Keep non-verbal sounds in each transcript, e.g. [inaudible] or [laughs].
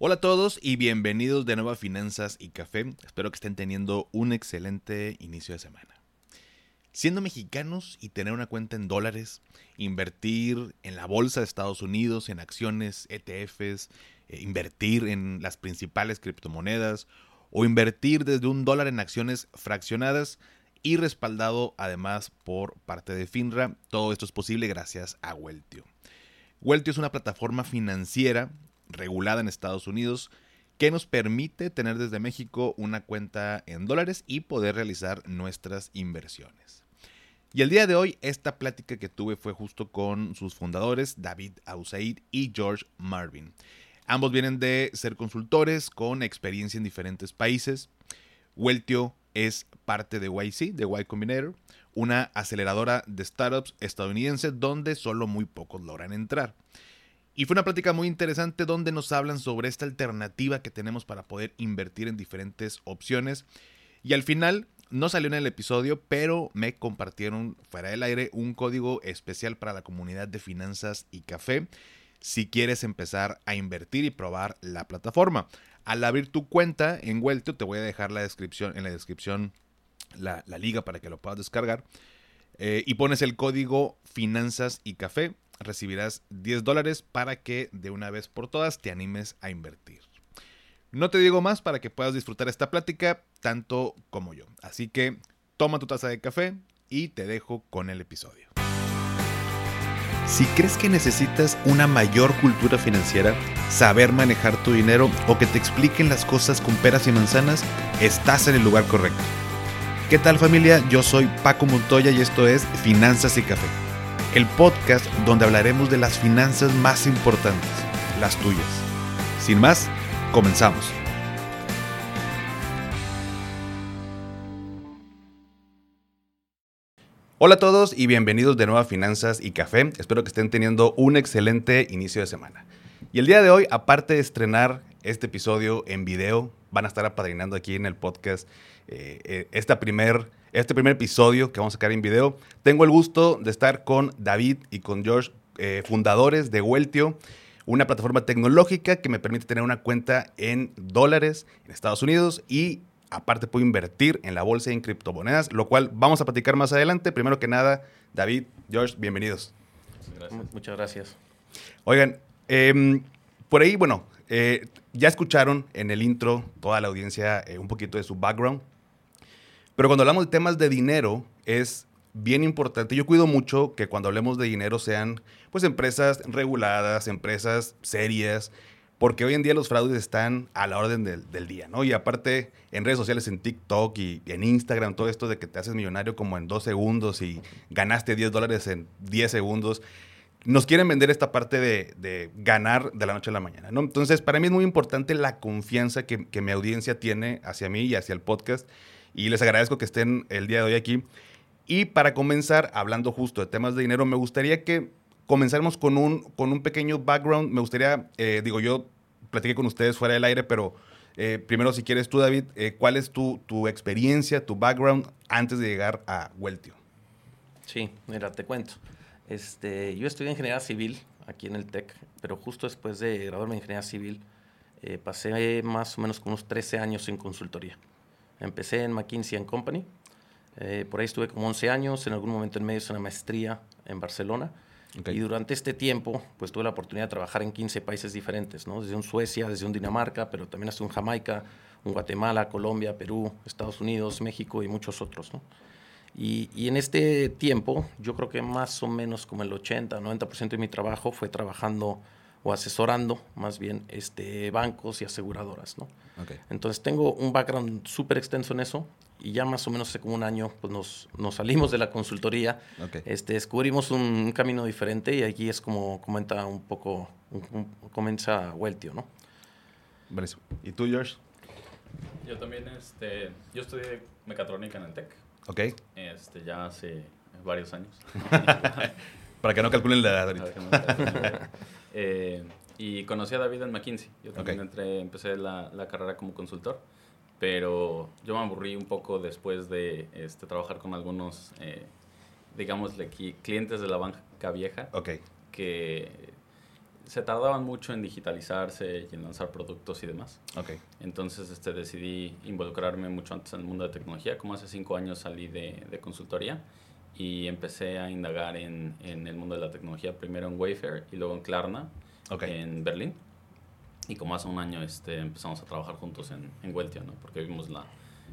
Hola a todos y bienvenidos de nuevo a Finanzas y Café. Espero que estén teniendo un excelente inicio de semana. Siendo mexicanos y tener una cuenta en dólares, invertir en la bolsa de Estados Unidos, en acciones, ETFs, eh, invertir en las principales criptomonedas o invertir desde un dólar en acciones fraccionadas y respaldado además por parte de FINRA. Todo esto es posible gracias a Weltio. Weltio es una plataforma financiera regulada en Estados Unidos que nos permite tener desde México una cuenta en dólares y poder realizar nuestras inversiones. Y el día de hoy esta plática que tuve fue justo con sus fundadores David Ausaid y George Marvin. Ambos vienen de ser consultores con experiencia en diferentes países. Weltio es parte de YC, de Y Combinator, una aceleradora de startups estadounidense donde solo muy pocos logran entrar. Y fue una plática muy interesante donde nos hablan sobre esta alternativa que tenemos para poder invertir en diferentes opciones. Y al final, no salió en el episodio, pero me compartieron fuera del aire un código especial para la comunidad de finanzas y café si quieres empezar a invertir y probar la plataforma. Al abrir tu cuenta en Weltio, te voy a dejar la descripción, en la descripción la, liga para que lo puedas descargar. Eh, y pones el código finanzas y café recibirás 10 dólares para que de una vez por todas te animes a invertir. No te digo más para que puedas disfrutar esta plática tanto como yo. Así que toma tu taza de café y te dejo con el episodio. Si crees que necesitas una mayor cultura financiera, saber manejar tu dinero o que te expliquen las cosas con peras y manzanas, estás en el lugar correcto. ¿Qué tal familia? Yo soy Paco Montoya y esto es Finanzas y Café el podcast donde hablaremos de las finanzas más importantes, las tuyas. Sin más, comenzamos. Hola a todos y bienvenidos de nuevo a Finanzas y Café. Espero que estén teniendo un excelente inicio de semana. Y el día de hoy, aparte de estrenar este episodio en video, van a estar apadrinando aquí en el podcast eh, eh, esta primer este primer episodio que vamos a sacar en video. Tengo el gusto de estar con David y con George, eh, fundadores de Weltio, una plataforma tecnológica que me permite tener una cuenta en dólares en Estados Unidos y aparte puedo invertir en la bolsa y en criptomonedas, lo cual vamos a platicar más adelante. Primero que nada, David, George, bienvenidos. Muchas gracias. Oigan, em, por ahí, bueno, eh, ya escucharon en el intro toda la audiencia eh, un poquito de su background. Pero cuando hablamos de temas de dinero, es bien importante. Yo cuido mucho que cuando hablemos de dinero sean pues empresas reguladas, empresas serias, porque hoy en día los fraudes están a la orden del, día, ¿no? Y aparte en redes sociales, en TikTok y en Instagram, todo esto de que te haces millonario como en dos segundos y ganaste 10 dólares en 10 segundos, nos quieren vender esta parte de, ganar de la noche a la mañana, ¿no? Entonces, para mí es muy importante la confianza que, que mi audiencia tiene hacia mí y hacia el podcast y les agradezco que estén el día de hoy aquí. Y para comenzar, hablando justo de temas de dinero, me gustaría que comenzáramos con un, con un pequeño background. Me gustaría, eh, digo, yo platiqué con ustedes fuera del aire, pero eh, primero, si quieres tú, David, eh, ¿cuál es tu, tu, experiencia, tu background antes de llegar a Weltio? Sí, mira, te cuento. Este, yo estudié ingeniería civil aquí en el TEC, pero justo después de graduarme en ingeniería civil, pasé más o menos como unos 13 años en consultoría. Empecé en McKinsey Company. Eh, por ahí estuve como 11 años. En algún momento en medio hice una maestría en Barcelona. Y durante este tiempo, pues tuve la oportunidad de trabajar en 15 países diferentes, ¿no? Desde un Suecia, desde un Dinamarca, pero también hasta un Jamaica, un Guatemala, Colombia, Perú, Estados Unidos, México y muchos otros, ¿no? Y, y, en este tiempo, yo creo que más o menos como el 80, 90% de mi trabajo fue trabajando o asesorando más bien este, bancos y aseguradoras. ¿no? Entonces tengo un background súper extenso en eso y ya más o menos hace como un año pues nos, nos salimos de la consultoría, este, descubrimos un, camino diferente y aquí es como comenta un poco, comienza Weltio, ¿no? ¿Y tú, George? Yo también, este, yo estudié mecatrónica en el TEC. Ok. Este, ya hace varios años. [laughs] Para que no calculen la edad ahorita. [laughs] Eh, y conocí a David en McKinsey. Yo también entré, empecé la, la, carrera como consultor, pero yo me aburrí un poco después de este, trabajar con algunos, eh, digamos, clientes de la banca vieja. Que se tardaban mucho en digitalizarse y en lanzar productos y demás. Okay. Entonces este, decidí involucrarme mucho antes en el mundo de tecnología. Como hace cinco años salí de, de consultoría y empecé a indagar en, en, el mundo de la tecnología, primero en Wayfair y luego en Klarna, en Berlín. Y como hace un año este, empezamos a trabajar juntos en, en Weltio, ¿no? porque vimos la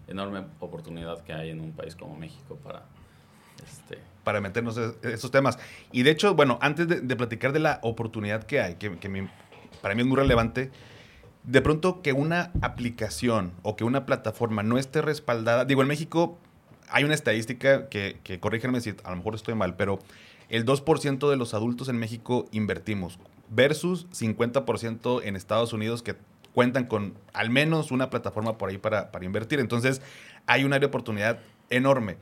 enorme oportunidad que hay en un país como México para este, para meternos en esos temas. Y de hecho, bueno, antes de, platicar de la oportunidad que hay, que, para mí es muy relevante, de pronto que una aplicación o que una plataforma no esté respaldada, digo, en México hay una estadística que, que si a lo mejor estoy mal, pero el 2% de los adultos en México invertimos versus 50% en Estados Unidos que cuentan con al menos una plataforma por ahí para, invertir. Entonces, hay un área de oportunidad enorme.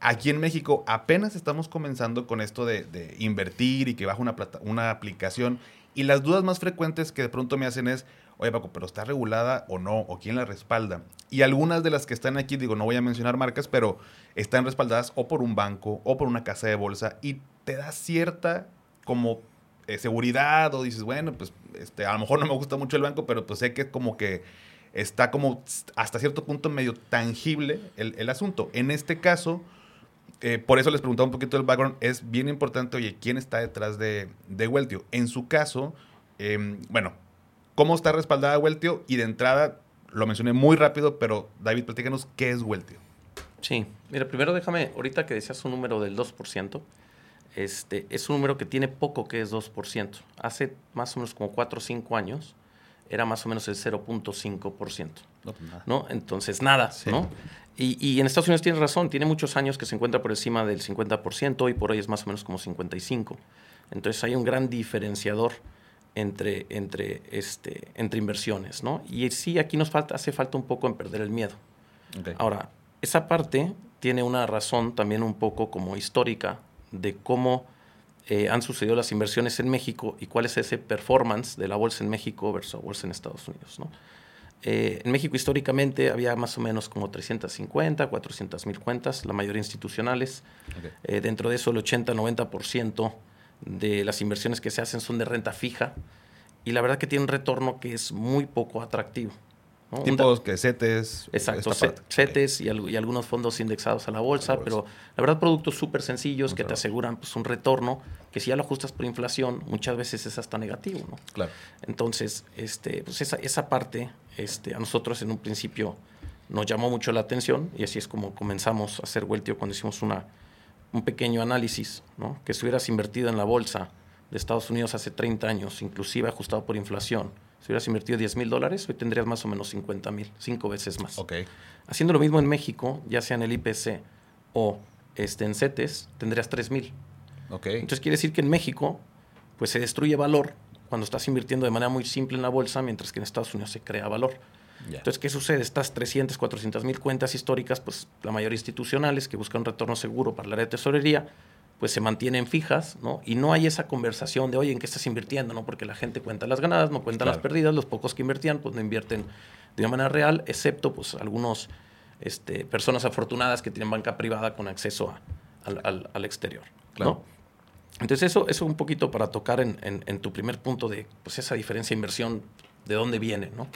Aquí en México apenas estamos comenzando con esto de, invertir y que baja una, una aplicación. Y las dudas más frecuentes que de pronto me hacen es, oye Paco, pero ¿está regulada o no? ¿O quién la respalda? Y algunas de las que están aquí, digo, no voy a mencionar marcas, pero están respaldadas o por un banco o por una casa de bolsa y te da cierta como eh, seguridad o dices, bueno, pues este, a lo mejor no me gusta mucho el banco, pero pues sé que como que está como hasta cierto punto medio tangible el, asunto. En este caso eh, por eso les preguntaba un poquito del background. Es bien importante, oye, ¿quién está detrás de, de Weltio? En su caso, em, bueno, ¿cómo está respaldada Weltio? Y de entrada, lo mencioné muy rápido, pero David, platícanos, ¿qué es Weltio? Sí, mira, primero déjame, ahorita que decías un número del 2%, este, es un número que tiene poco que es 2%. Hace más o menos como 4 o 5 años era más o menos el 0.5%. No, pues ¿no? Entonces, nada, ¿no? Y, en Estados Unidos tiene razón, tiene muchos años que se encuentra por encima del 50%, hoy por hoy es más o menos como 55%. Entonces hay un gran diferenciador entre, entre, este, entre inversiones, ¿no? Y sí, aquí nos falta, hace falta un poco en perder el miedo. Ahora, esa parte tiene una razón también un poco como histórica de cómo eh, han sucedido las inversiones en México y cuál es ese performance de la bolsa en México versus la bolsa en Estados Unidos, ¿no? Eh, en México históricamente había más o menos como 350, 400 mil cuentas, la mayoría institucionales. Eh, dentro de eso el 80-90% de las inversiones que se hacen son de renta fija y la verdad que tiene un retorno que es muy poco atractivo. Tipos que CETES. Exacto, CETES y, algunos fondos indexados a la bolsa, pero la verdad productos súper sencillos que te aseguran pues, un retorno que si ya lo ajustas por inflación, muchas veces es hasta negativo. ¿no? Claro. Entonces, este, pues esa, esa parte este, a nosotros en un principio nos llamó mucho la atención y así es como comenzamos a hacer Weltio cuando hicimos una, un pequeño análisis, ¿no? que si hubieras invertido en la bolsa de Estados Unidos hace 30 años, inclusive ajustado por inflación, si hubieras invertido 10 mil dólares, hoy tendrías más o menos 50 mil, cinco veces más. Okay. Haciendo lo mismo en México, ya sea en el IPC o este, en CETES, tendrías 3 mil. Okay. Entonces quiere decir que en México pues se destruye valor cuando estás invirtiendo de manera muy simple en la bolsa, mientras que en Estados Unidos se crea valor. Entonces, ¿qué sucede? Estas 300, 400 mil cuentas históricas, pues la mayoría institucionales que buscan un retorno seguro para la red de tesorería, pues se mantienen fijas, ¿no? Y no hay esa conversación de, oye, ¿en qué estás invirtiendo? ¿no? Porque la gente cuenta las ganadas, no cuenta las perdidas, los pocos que invertían, pues no invierten de una manera real, excepto, pues, algunos este, personas afortunadas que tienen banca privada con acceso al, exterior, ¿no? Entonces, eso es un poquito para tocar en, en, tu primer punto de pues, esa diferencia de inversión, de dónde viene, ¿no?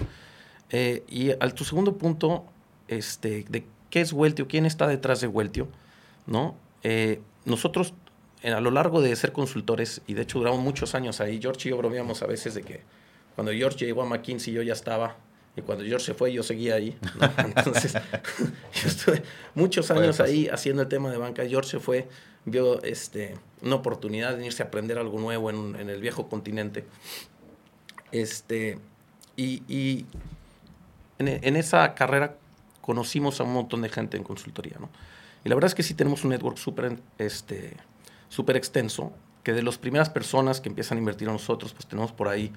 Eh, y al tu segundo punto, este, de qué es Weltio, quién está detrás de Weltio, ¿no? Eh, nosotros, a lo largo de ser consultores, y de hecho duramos muchos años ahí, George y yo bromeamos a veces de que cuando George llegó a McKinsey yo ya estaba, y cuando George se fue yo seguía ahí. [laughs] Entonces, [laughs] yo estuve muchos años ahí haciendo el tema de banca. George se fue, vio este, una oportunidad de irse a aprender algo nuevo en, en el viejo continente. Este, y, y en, en, esa carrera conocimos a un montón de gente en consultoría. ¿no? Y la verdad es que sí tenemos un network súper este, super extenso, que de las primeras personas que empiezan a invertir a nosotros, pues tenemos por ahí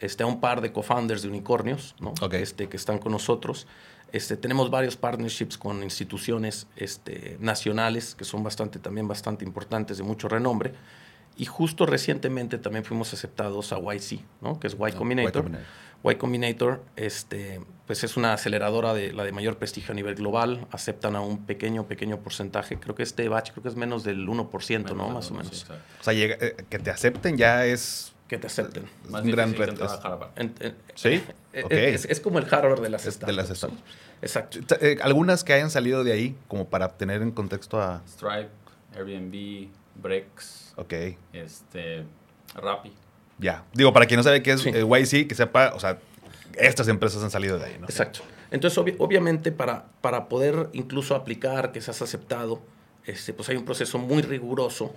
este, a un par de co-founders de unicornios ¿no? este, que están con nosotros. Este, tenemos varios partnerships con instituciones este, nacionales que son bastante, también bastante importantes, de mucho renombre. Y justo recientemente también fuimos aceptados a YC, ¿no? que es Y ah, Combinator. y, Combinator este, pues es una aceleradora de la de mayor prestigio a nivel global. Aceptan a un pequeño, pequeño porcentaje. Creo que este batch creo que es menos del 1%, ¿no? Más o menos. o sea, eh, que te acepten ya es que te acepten. Más un gran reto. ¿Sí? eh, Ok. Es, es como el Harvard de las Es de las startups. startups. Exacto. Eh, Algunas que hayan salido de ahí, como para tener en contexto a... Stripe, Airbnb, Brex, Ok, este, Rappi. ya. Digo, para quien no sabe qué es Sí. eh, YC, que sepa, o sea, estas empresas han salido de ahí, ¿no? Exacto. Entonces, obvi- obviamente, para, para poder incluso aplicar, que seas aceptado, este, pues hay un proceso muy riguroso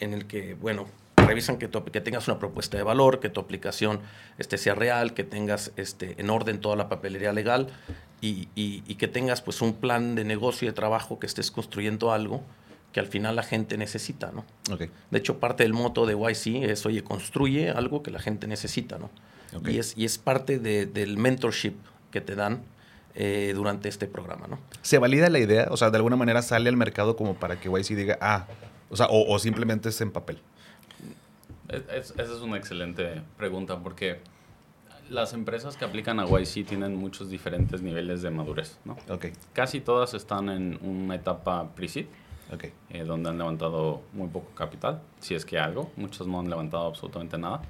en el que, bueno, revisan que, tu- que tengas una propuesta de valor, que tu aplicación este, sea real, que tengas este, en orden toda la papelería legal y, y- y que tengas pues un plan de negocio y de trabajo, que estés construyendo algo que al final la gente necesita, ¿no? Ok, De hecho, parte del moto de YC es, oye, construye algo que la gente necesita, ¿no? Y, es, y es parte de- del mentorship que te dan eh, durante este programa, ¿no? ¿Se valida la idea? O sea, de alguna manera sale al mercado como para que YC diga, ah, o sea, o, o simplemente es en papel. Es- es- esa es una excelente pregunta porque las empresas que aplican a YC tienen muchos diferentes niveles de madurez, ¿no? Ok, Casi todas están en una etapa pre-seed, ok. eh, donde han levantado muy poco capital, si es que algo. Muchos no han levantado absolutamente nada.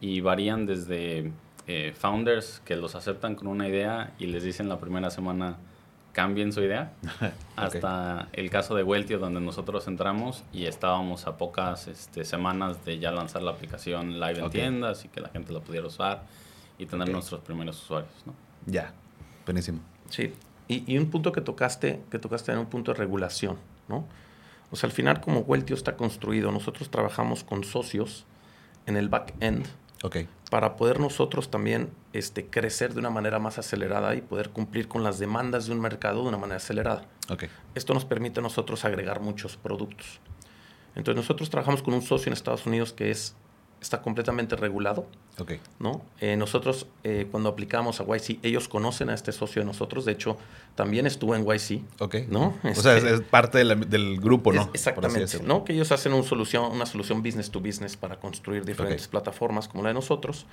Y varían desde eh, founders que los aceptan con una idea y les dicen la primera semana cambien su idea, [laughs] hasta el caso de Weltio donde nosotros entramos y estábamos a pocas este, semanas de ya lanzar la aplicación live en tiendas y que la gente la pudiera usar y tener nuestros primeros usuarios. ¿no? ya. Buenísimo. Sí. Y, y un punto que tocaste, que tocaste en un punto de regulación, ¿no? O sea, al final, como Weltio está construido, nosotros trabajamos con socios en el back-end Ok, para poder nosotros también este, crecer de una manera más acelerada y poder cumplir con las demandas de un mercado de una manera acelerada. Esto nos permite a nosotros agregar muchos productos. Entonces nosotros trabajamos con un socio en Estados Unidos que es, está completamente regulado. Ok, ¿no? Eh, nosotros eh, cuando aplicamos a YC, ellos conocen a este socio de nosotros. De hecho, también estuvo en YC. ok. ¿No? O sea, es, Este- es parte de la- del grupo, ¿no? Es- exactamente. ¿no? Que ellos hacen un solución, una solución business to business para construir diferentes Ok. plataformas como la de nosotros.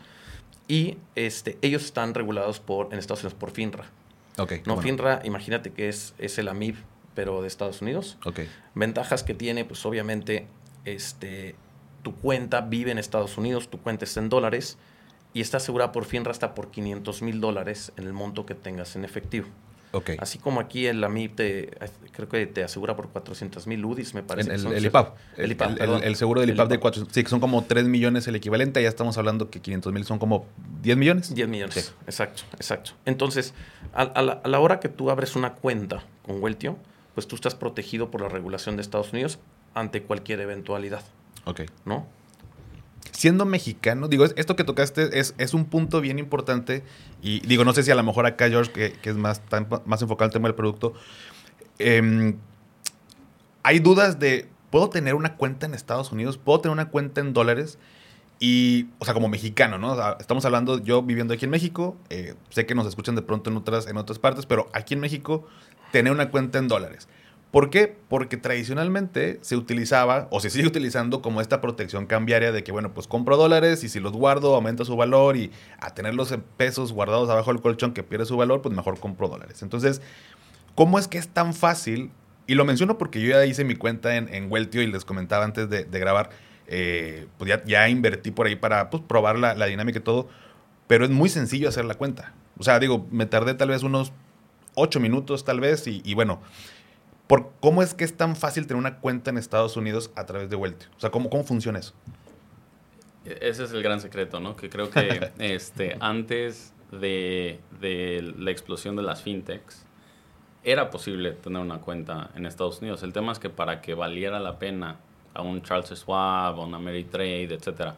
Y este, ellos están regulados por, en Estados Unidos por FINRA. Ok, No, bueno. FINRA, imagínate que es, es el AMIB, pero de Estados Unidos. Ventajas que tiene, pues obviamente, este, tu cuenta vive en Estados Unidos, tu cuenta está en dólares y está asegurada por FINRA hasta por 500 mil dólares en el monto que tengas en efectivo. Así como aquí el AMIB te, creo que te asegura por 400 mil UDIs, me parece. En que el, el. IPAP. El IPAP, el, seguro del El IPAP de IPAP. 4. Sí, que son como 3 millones el equivalente. Ya estamos hablando que 500 mil son como 10 millones. 10 millones, Sí. exacto, exacto. Entonces, a, a la, a la hora que tú abres una cuenta con Weltio, pues tú estás protegido por la regulación de Estados Unidos ante cualquier eventualidad, Ok. ¿no? Siendo mexicano, digo, es- esto que tocaste es, es un punto bien importante. Y digo, no sé si a lo mejor acá, George, que, que es más, tan- más enfocado al tema del producto, em, hay dudas de, ¿puedo tener una cuenta en Estados Unidos? ¿Puedo tener una cuenta en dólares? Y, o sea, como mexicano, ¿no? O sea, estamos hablando, yo viviendo aquí en México, eh, sé que nos escuchan de pronto en otras, en otras partes, pero aquí en México, tener una cuenta en dólares. ¿Por qué? Porque tradicionalmente se utilizaba o se sigue utilizando como esta protección cambiaria de que, bueno, pues compro dólares y si los guardo aumenta su valor y a tenerlos en pesos guardados abajo del colchón que pierde su valor, pues mejor compro dólares. Entonces, ¿cómo es que es tan fácil? Y lo menciono porque yo ya hice mi cuenta en, en Weltio y les comentaba antes de, grabar, eh, pues ya, invertí por ahí para pues, probar la, la dinámica y todo, pero es muy sencillo hacer la cuenta. O sea, digo, me tardé tal vez unos ocho minutos tal vez y bueno, por, ¿cómo es que es tan fácil tener una cuenta en Estados Unidos a través de Weltio? O sea, ¿cómo, cómo funciona eso? E- Ese es el gran secreto, ¿no? Que creo que [laughs] este, antes de, de la explosión de las fintechs, era posible tener una cuenta en Estados Unidos. El tema es que para que valiera la pena a un Charles Schwab, a una Ameritrade, etcétera,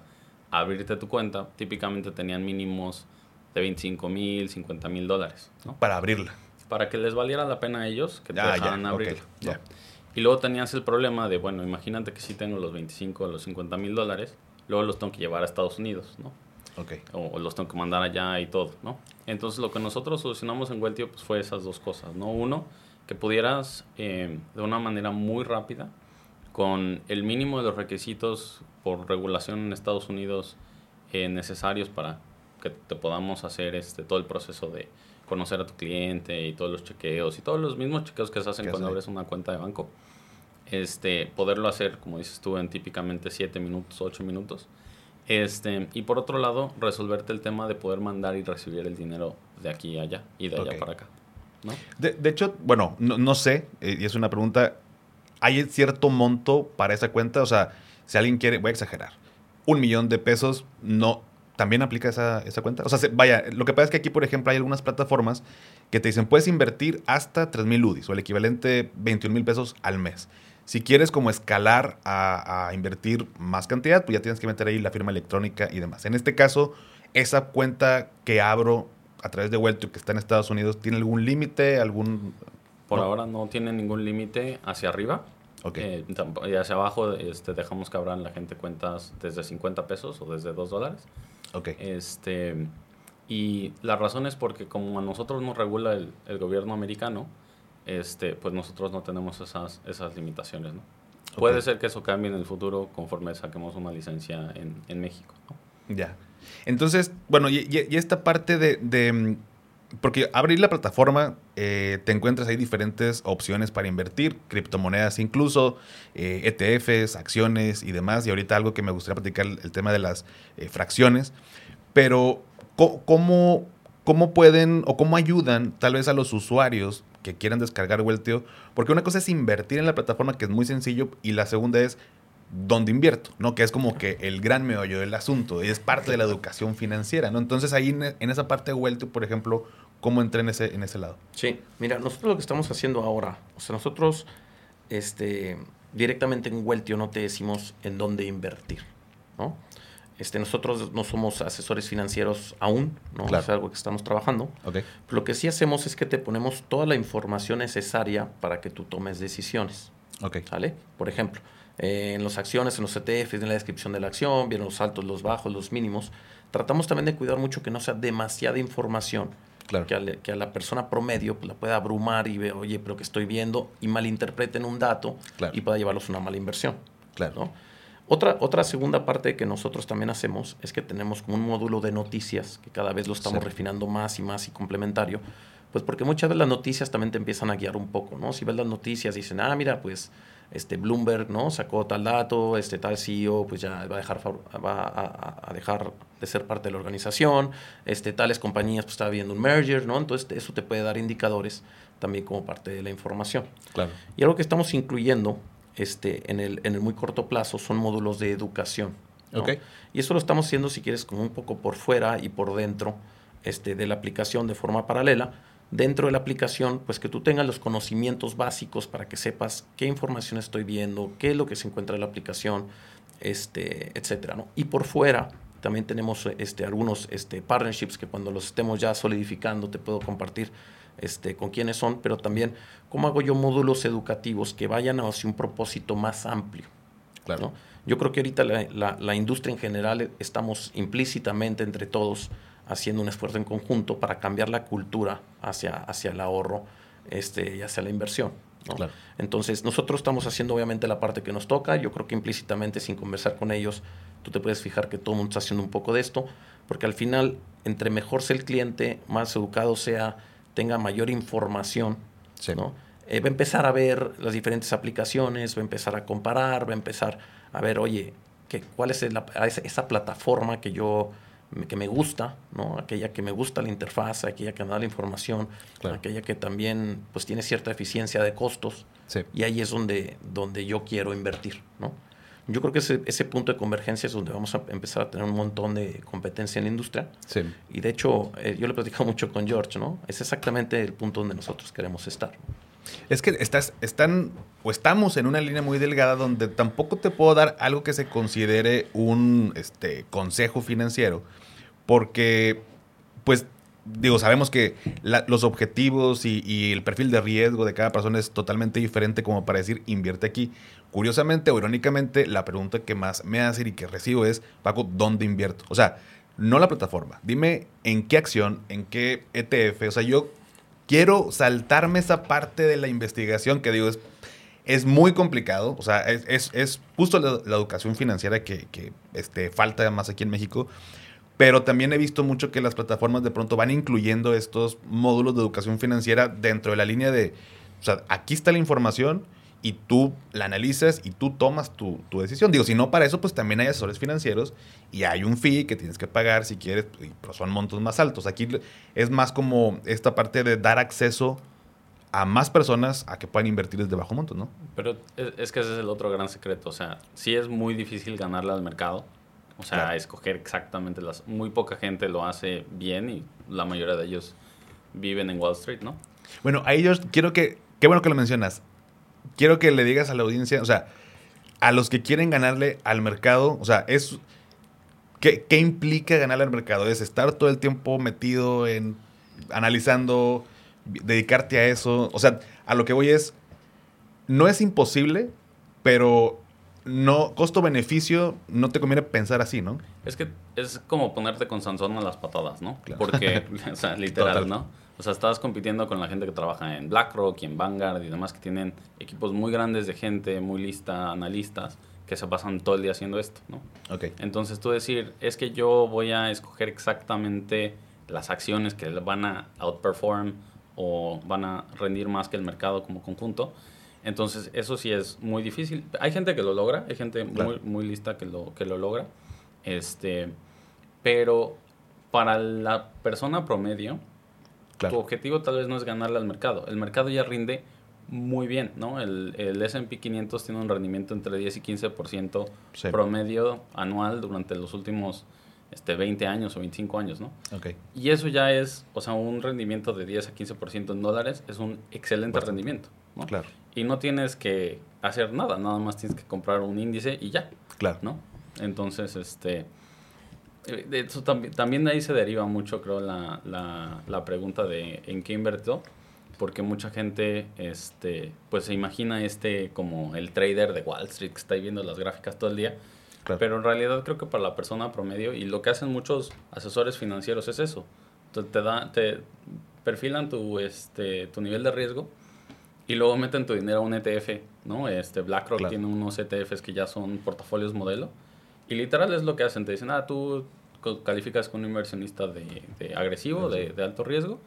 abrirte tu cuenta, típicamente tenían mínimos de 25 mil, 50 mil dólares, ¿no? Para abrirla. Para que les valiera la pena a ellos que te Ah, ya, dejaran ya. Y luego tenías el problema de, bueno, imagínate que si tengo los 25 o los 50 mil dólares, luego los tengo que llevar a Estados Unidos, ¿no? Ok. o, o los tengo que mandar allá y todo, ¿no? Entonces lo que nosotros solucionamos en Weltio pues, fue esas dos cosas, ¿no? Uno, que pudieras eh, de una manera muy rápida, con el mínimo de los requisitos por regulación en Estados Unidos eh, necesarios para que te podamos hacer este, todo el proceso de conocer a tu cliente y todos los chequeos y todos los mismos chequeos que se hacen cuando hace. abres una cuenta de banco. Este, poderlo hacer, como dices tú, en típicamente 7 minutos, 8 minutos Este, y por otro lado, resolverte el tema de poder mandar y recibir el dinero de aquí a allá y de allá para acá. ¿no? De, hecho, bueno, no, sé, eh, y es una pregunta, ¿hay cierto monto para esa cuenta? O sea, si alguien quiere, voy a exagerar, un millón de pesos, no, ¿también aplica esa, esa cuenta? O sea, vaya, lo que pasa es que aquí, por ejemplo, hay algunas plataformas que te dicen, puedes invertir hasta 3 mil UDIs o el equivalente 21 mil pesos al mes. Si quieres como escalar a, invertir más cantidad, pues ya tienes que meter ahí la firma electrónica y demás. En este caso, esa cuenta que abro a través de Welto que está en Estados Unidos, ¿tiene algún límite? algún Por ahora no tiene ningún límite hacia arriba. Okay. Eh, y hacia abajo este, dejamos que abran la gente cuentas desde 50 pesos o desde 2 dólares. Ok. Este, y la razón es porque como a nosotros nos regula el, el gobierno americano, este, pues nosotros no tenemos esas, esas limitaciones, ¿no? Puede ser que eso cambie en el futuro conforme saquemos una licencia en, en México. Ya. Entonces, bueno, y, y, esta parte de, de, mm, Porque abrir la plataforma, eh, te encuentras ahí diferentes opciones para invertir, criptomonedas incluso, ETFs, eh, e acciones y demás. Y ahorita algo que me gustaría platicar, el tema de las eh, fracciones. Pero, ¿cómo, ¿cómo pueden o cómo ayudan tal vez a los usuarios que quieran descargar Weltio, porque una cosa es invertir en la plataforma, que es muy sencillo, y la segunda es dónde invierto, ¿no? Que es como que el gran meollo del asunto, y es parte de la educación financiera, ¿no? Entonces ahí en, esa parte de Weltio, por ejemplo, ¿cómo entré en ese, en ese lado? Sí, mira, nosotros lo que estamos haciendo ahora, o sea, nosotros este, directamente en Weltio no te decimos en dónde invertir, ¿no? Este, nosotros no somos asesores financieros aún, ¿no? Es algo que estamos trabajando. Lo que sí hacemos es que te ponemos toda la información necesaria para que tú tomes decisiones. ¿Sale? Por ejemplo, eh, en las acciones, en los ETFs, en la descripción de la acción, vienen los altos, los bajos, los mínimos. Tratamos también de cuidar mucho que no sea demasiada información. Que, a, que, a, la persona promedio pues, la pueda abrumar y ve, oye, pero que estoy viendo, y malinterpreten un dato y pueda llevarlos a una mala inversión. Claro. ¿no? Otra, otra segunda parte que nosotros también hacemos es que tenemos como un módulo de noticias que cada vez lo estamos refinando más y más y complementario. Pues porque muchas de las noticias también te empiezan a guiar un poco, ¿no? Si ves las noticias dicen, ah, mira, pues este Bloomberg, ¿no? Sacó tal dato, este tal CEO, pues ya va a dejar, va a, dejar de ser parte de la organización, este tales compañías, pues está habiendo un merger, ¿no? Entonces eso te puede dar indicadores también como parte de la información. Claro. Y algo que estamos incluyendo este, en, el, en el muy corto plazo son módulos de educación. Y eso lo estamos haciendo, si quieres, como un poco por fuera y por dentro este, de la aplicación de forma paralela. Dentro de la aplicación, pues que tú tengas los conocimientos básicos para que sepas qué información estoy viendo, qué es lo que se encuentra en la aplicación, este, etcétera. ¿no? Y por fuera, también tenemos este, algunos este, partnerships que cuando los estemos ya solidificando te puedo compartir este, con quiénes son, pero también cómo hago yo módulos educativos que vayan hacia un propósito más amplio. Claro. Yo creo que ahorita la, industria en general estamos implícitamente entre todos haciendo un esfuerzo en conjunto para cambiar la cultura hacia, hacia el ahorro este, y hacia la inversión. Entonces, nosotros estamos haciendo obviamente la parte que nos toca. Yo creo que implícitamente, sin conversar con ellos, tú te puedes fijar que todo el mundo está haciendo un poco de esto, porque al final, entre mejor sea el cliente, más educado sea, tenga mayor información, ¿no? Eh, va a empezar a ver las diferentes aplicaciones, va a empezar a comparar, va a empezar a ver, oye, que, ¿cuál es esa plataforma que yo que me gusta, ¿no? aquella que me gusta la interfaz, aquella que me da la información, aquella que también pues, tiene cierta eficiencia de costos, y ahí es donde, donde yo quiero invertir. ¿no? Yo creo que ese, ese punto de convergencia es donde vamos a empezar a tener un montón de competencia en la industria. Sí. Y de hecho, eh, yo le he platicado mucho con George, ¿no? Es exactamente el punto donde nosotros queremos estar. Es que estás, están o estamos en una línea muy delgada donde tampoco te puedo dar algo que se considere un este, consejo financiero, porque, pues, digo, sabemos que los objetivos y, y, el perfil de riesgo de cada persona es totalmente diferente como para decir invierte aquí. Curiosamente o irónicamente, la pregunta que más me hace y que recibo es, Paco, ¿dónde invierto? O sea, no la plataforma. Dime en qué acción, en qué ETF. O sea, yo quiero saltarme esa parte de la investigación que digo, es, es muy complicado. O sea, es, es, justo la, educación financiera que, que este, falta más aquí en México. Pero también he visto mucho que las plataformas de pronto van incluyendo estos módulos de educación financiera dentro de la línea de, o sea, aquí está la información y tú la analizas y tú tomas tu, tu, decisión. Digo, si no para eso, pues también hay asesores financieros y hay un fee que tienes que pagar si quieres, pero son montos más altos. Aquí es más como esta parte de dar acceso a más personas a que puedan invertir desde bajo montos, ¿no? Pero es, que ese es el otro gran secreto. O sea, sí es muy difícil ganarle al mercado. O sea, escoger exactamente las... Muy poca gente lo hace bien y la mayoría de ellos viven en Wall Street, ¿no? Bueno, a ellos quiero que... Qué bueno que lo mencionas quiero que le digas a la audiencia, o sea, a los que quieren ganarle al mercado, o sea, es... ¿Qué, qué implica ganarle al mercado? Es estar todo el tiempo metido en analizando, dedicarte a eso. O sea, a lo que voy es, no es imposible, pero no costo-beneficio no te conviene pensar así, ¿no? Es que es como ponerte con Sansón a las patadas, ¿no? Porque, [laughs] o sea, literal, ¿no? O sea, estás compitiendo con la gente que trabaja en BlackRock y en Vanguard y demás que tienen equipos muy grandes de gente, muy lista, analistas, que se pasan todo el día haciendo esto, ¿no? Ok. Entonces tú decir, es que yo voy a escoger exactamente las acciones que van a outperform o van a rendir más que el mercado como conjunto. Entonces eso sí es muy difícil. Hay gente que lo logra, hay gente muy, muy lista que lo, que lo logra. Este, pero para la persona promedio, tu objetivo tal vez no es ganarle al mercado. El mercado ya rinde muy bien, ¿no? El, el S&P 500 tiene un rendimiento entre 10 y 15% promedio anual durante los últimos este, 20 años o 25 años, ¿no? Okay. Y eso ya es, o sea, un rendimiento de 10 a 15% en dólares es un excelente rendimiento, ¿no? Claro. Y no tienes que hacer nada, nada más tienes que comprar un índice y ya. Claro. ¿No? Entonces, este eso también, también de ahí se deriva mucho, creo, la, la, la pregunta de en qué invirtió, porque mucha gente este, pues se imagina este como el trader de Wall Street que está ahí viendo las gráficas todo el día, pero en realidad creo que para la persona promedio, y lo que hacen muchos asesores financieros es eso, te, te, da, te perfilan tu, este, tu nivel de riesgo y luego meten tu dinero a un ETF, ¿no? Este BlackRock tiene unos ETFs que ya son portafolios modelo y literal es lo que hacen. Te dicen, ah, tú calificas con un inversionista de, agresivo, de, alto riesgo.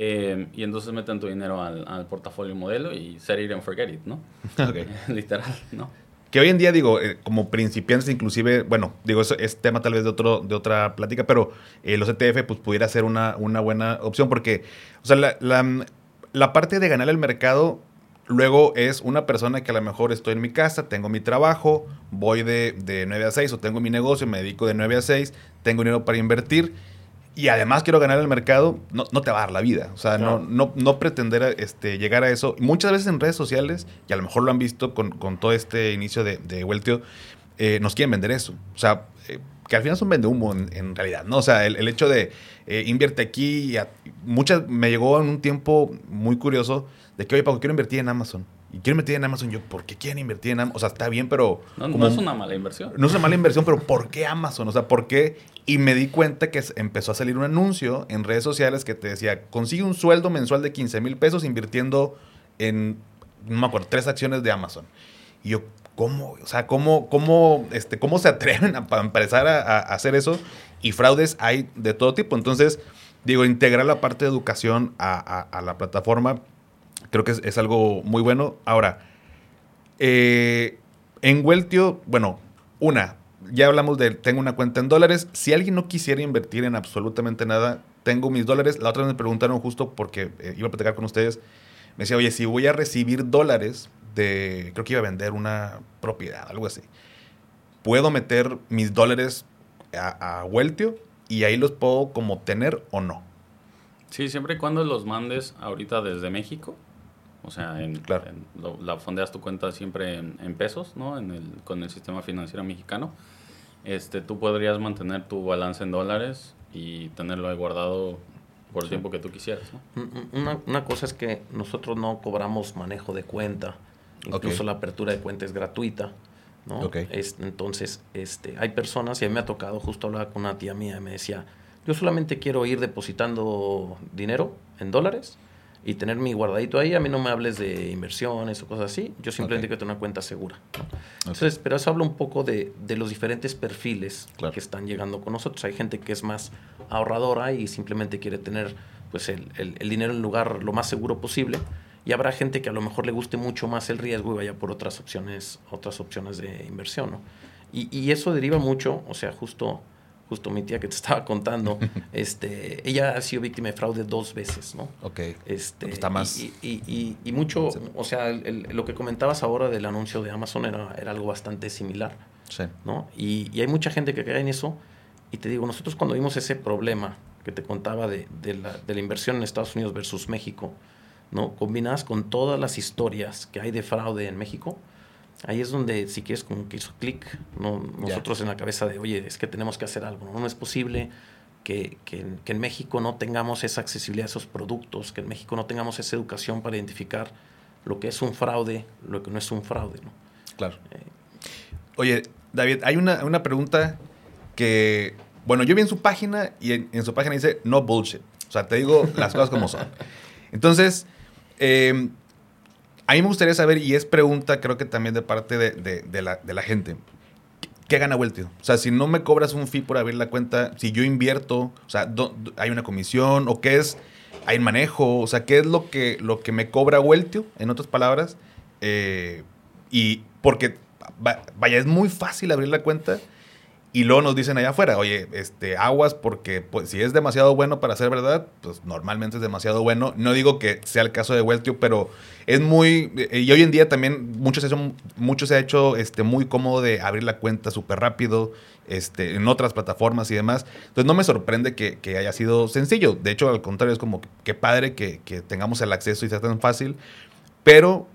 Eh, y entonces meten tu dinero al, al, portafolio modelo y set it and forget it, ¿no? [laughs] Okay. [laughs] Literal, ¿no? Que hoy en día, digo, eh, como principiantes inclusive, bueno, digo, eso es tema tal vez de, otro, de otra plática, pero eh, los ETF pues pudiera ser una, una buena opción porque, o sea, la, la, la parte de ganar el mercado Luego es una persona que a lo mejor estoy en mi casa, tengo mi trabajo, voy de, de 9 a 6 o tengo mi negocio, me dedico de 9 a 6, tengo dinero para invertir y además quiero ganar el mercado, no, no te va a dar la vida. O sea, no, no, no, pretender este, llegar a eso. Muchas veces en redes sociales, y a lo mejor lo han visto con, con todo este inicio de, de eh, nos quieren vender eso. O sea, eh, que al final son vende humo en, en, realidad, ¿no? O sea, el, el hecho de eh, invierte aquí, y muchas, me llegó en un tiempo muy curioso de que, oye, Paco, quiero invertir en Amazon. Y quiero invertir en Amazon. Yo, ¿por qué quieren invertir en Amazon? O sea, está bien, pero... No, no es una mala inversión. No es una mala inversión, pero ¿por qué Amazon? O sea, ¿por qué? Y me di cuenta que empezó a salir un anuncio en redes sociales que te decía, consigue un sueldo mensual de 15 mil pesos invirtiendo en, no me acuerdo, tres acciones de Amazon. Y yo, ¿cómo? O sea, ¿cómo, cómo, este, cómo se atreven a, empezar a, a hacer eso? Y fraudes hay de todo tipo. Entonces, digo, integrar la parte de educación a, a la plataforma Creo que es, algo muy bueno. Ahora, eh, en Weltio, bueno, una, ya hablamos de, tengo una cuenta en dólares. Si alguien no quisiera invertir en absolutamente nada, tengo mis dólares. La otra vez me preguntaron justo porque eh, iba a platicar con ustedes. Me decía, oye, si voy a recibir dólares de, creo que iba a vender una propiedad, algo así. ¿Puedo meter mis dólares a, a Weltio y ahí los puedo como tener o no? Sí, siempre y cuando los mandes ahorita desde México, o sea, en, la fondeas tu cuenta siempre en, pesos, ¿no? En el, con el sistema financiero mexicano. Este, tú podrías mantener tu balance en dólares y tenerlo ahí guardado por el tiempo que tú quisieras. ¿no? Una, una, cosa es que nosotros no cobramos manejo de cuenta, incluso la apertura de cuenta es gratuita. ¿no? Es, entonces, este, hay personas, y a mí me ha tocado justo hablar con una tía mía, y me decía, yo solamente quiero ir depositando dinero en dólares y tener mi guardadito ahí. A mí no me hables de inversiones o cosas así. Yo simplemente quiero tener una cuenta segura. Entonces, pero eso habla un poco de, de los diferentes perfiles que están llegando con nosotros. Hay gente que es más ahorradora y simplemente quiere tener pues el, el, dinero en el lugar lo más seguro posible. y habrá gente que a lo mejor le guste mucho más el riesgo y vaya por otras opciones, otras opciones de inversión, ¿no? Y, y eso deriva mucho, o sea, justo, justo mi tía que te estaba contando, [laughs] este, ella ha sido víctima de fraude dos veces, ¿no? Ok. Este, Está más- Y, y- y- y mucho, o sea, el- lo que comentabas ahora del anuncio de Amazon era, era algo bastante similar, Sí. ¿no? Y, y hay mucha gente que cae en eso. Y te digo, nosotros cuando vimos ese problema que te contaba de, de la, de la inversión en Estados Unidos versus México, ¿no? Combinadas con todas las historias que hay de fraude en México, ahí es donde, si quieres, como que hizo clic, ¿no? Nosotros en la cabeza de, oye, es que tenemos que hacer algo, ¿no? No es posible que, que en- que en México no tengamos esa accesibilidad a esos productos, que en México no tengamos esa educación para identificar lo que es un fraude, lo que no es un fraude, ¿no? Claro. Oye, David, hay una, una pregunta que, bueno, yo vi en su página y en, en su página dice no bullshit. O sea, te digo las cosas como son. Entonces, eh, a mí me gustaría saber, y es pregunta creo que también de parte de, de- la, gente, ¿qué gana Weltio? O sea, si no me cobras un fee por abrir la cuenta, si yo invierto, o sea, ¿hay una comisión o qué es? ¿Hay manejo? O sea, ¿qué es lo que, lo que me cobra Weltio, en otras palabras? Eh, y porque, va- vaya, es muy fácil abrir la cuenta y luego nos dicen allá afuera, oye, este, aguas porque pues, si es demasiado bueno para ser verdad, pues normalmente es demasiado bueno. No digo que sea el caso de Weltio, pero es muy... eh, y hoy en día también muchos se, son- mucho se ha hecho este, muy cómodo de abrir la cuenta súper rápido este, en otras plataformas y demás. Entonces no me sorprende que, haya sido sencillo. De hecho, al contrario, es como que padre que, que tengamos el acceso y sea tan fácil. Pero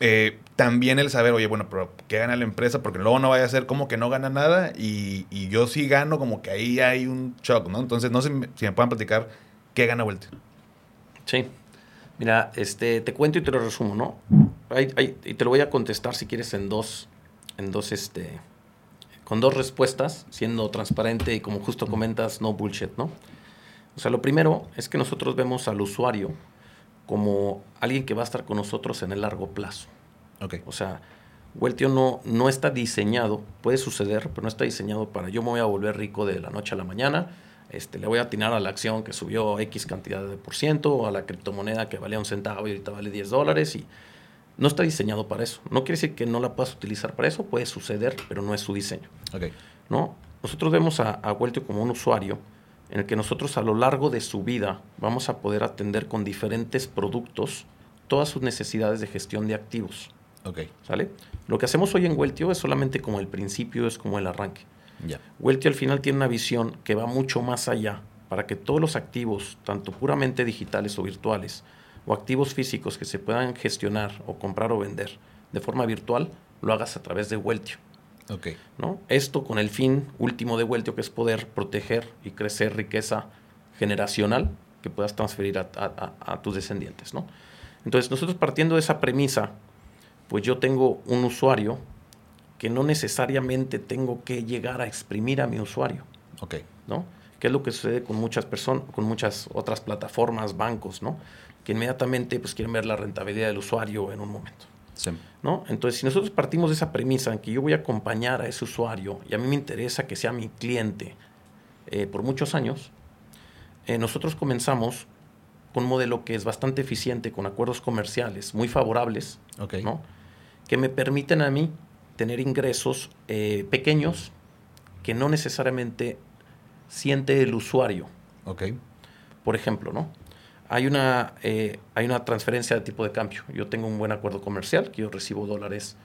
eh, también el saber, oye, bueno, pero ¿qué gana la empresa? Porque luego no vaya a ser como que no gana nada y, yo sí gano, como que ahí hay un shock, ¿no? Entonces, no sé si me puedan platicar qué gana Vuelta. Sí. Mira, este, te cuento y te lo resumo, ¿no? Hay- hay- y te lo voy a contestar si quieres en dos, en dos, este, con dos respuestas, siendo transparente y como justo comentas, no bullshit, ¿no? O sea, lo primero es que nosotros vemos al usuario como alguien que va a estar con nosotros en el largo plazo. Ok. O sea, Weltio no, no está diseñado, puede suceder, pero no está diseñado para yo me voy a volver rico de la noche a la mañana, este, le voy a atinar a la acción que subió X cantidad de por ciento, o a la criptomoneda que valía un centavo y ahorita vale 10 dólares, y no está diseñado para eso. No quiere decir que no la puedas utilizar para eso, puede suceder, pero no es su diseño. Ok. ¿no? Nosotros vemos a, a Weltio como un usuario en el que nosotros a lo largo de su vida vamos a poder atender con diferentes productos todas sus necesidades de gestión de activos. Ok. ¿Sale? Lo que hacemos hoy en Weltio es solamente como el principio, es como el arranque. Ya. Weltio al final tiene una visión que va mucho más allá para que todos los activos, tanto puramente digitales o virtuales, o activos físicos que se puedan gestionar o comprar o vender de forma virtual, lo hagas a través de Weltio. Ok. ¿no? Esto con el fin último de Weltio, que es poder proteger y crecer riqueza generacional que puedas transferir a- a tus descendientes. ¿no? Entonces, nosotros partiendo de esa premisa, pues yo tengo un usuario que no necesariamente tengo que llegar a exprimir a mi usuario. Ok. ¿no? Que es lo que sucede con muchas personas, con muchas otras plataformas, bancos, ¿no? Que inmediatamente pues, quieren ver la rentabilidad del usuario en un momento. Sí. ¿no? Entonces, si nosotros partimos de esa premisa en que yo voy a acompañar a ese usuario y a mí me interesa que sea mi cliente eh, por muchos años, eh, nosotros comenzamos con un modelo que es bastante eficiente, con acuerdos comerciales muy favorables. ¿no? Que me permiten a mí tener ingresos eh, pequeños que no necesariamente siente el usuario. Ok. Por ejemplo, ¿no? Hay una, eh, hay una transferencia de tipo de cambio. Yo tengo un buen acuerdo comercial, que yo recibo dólares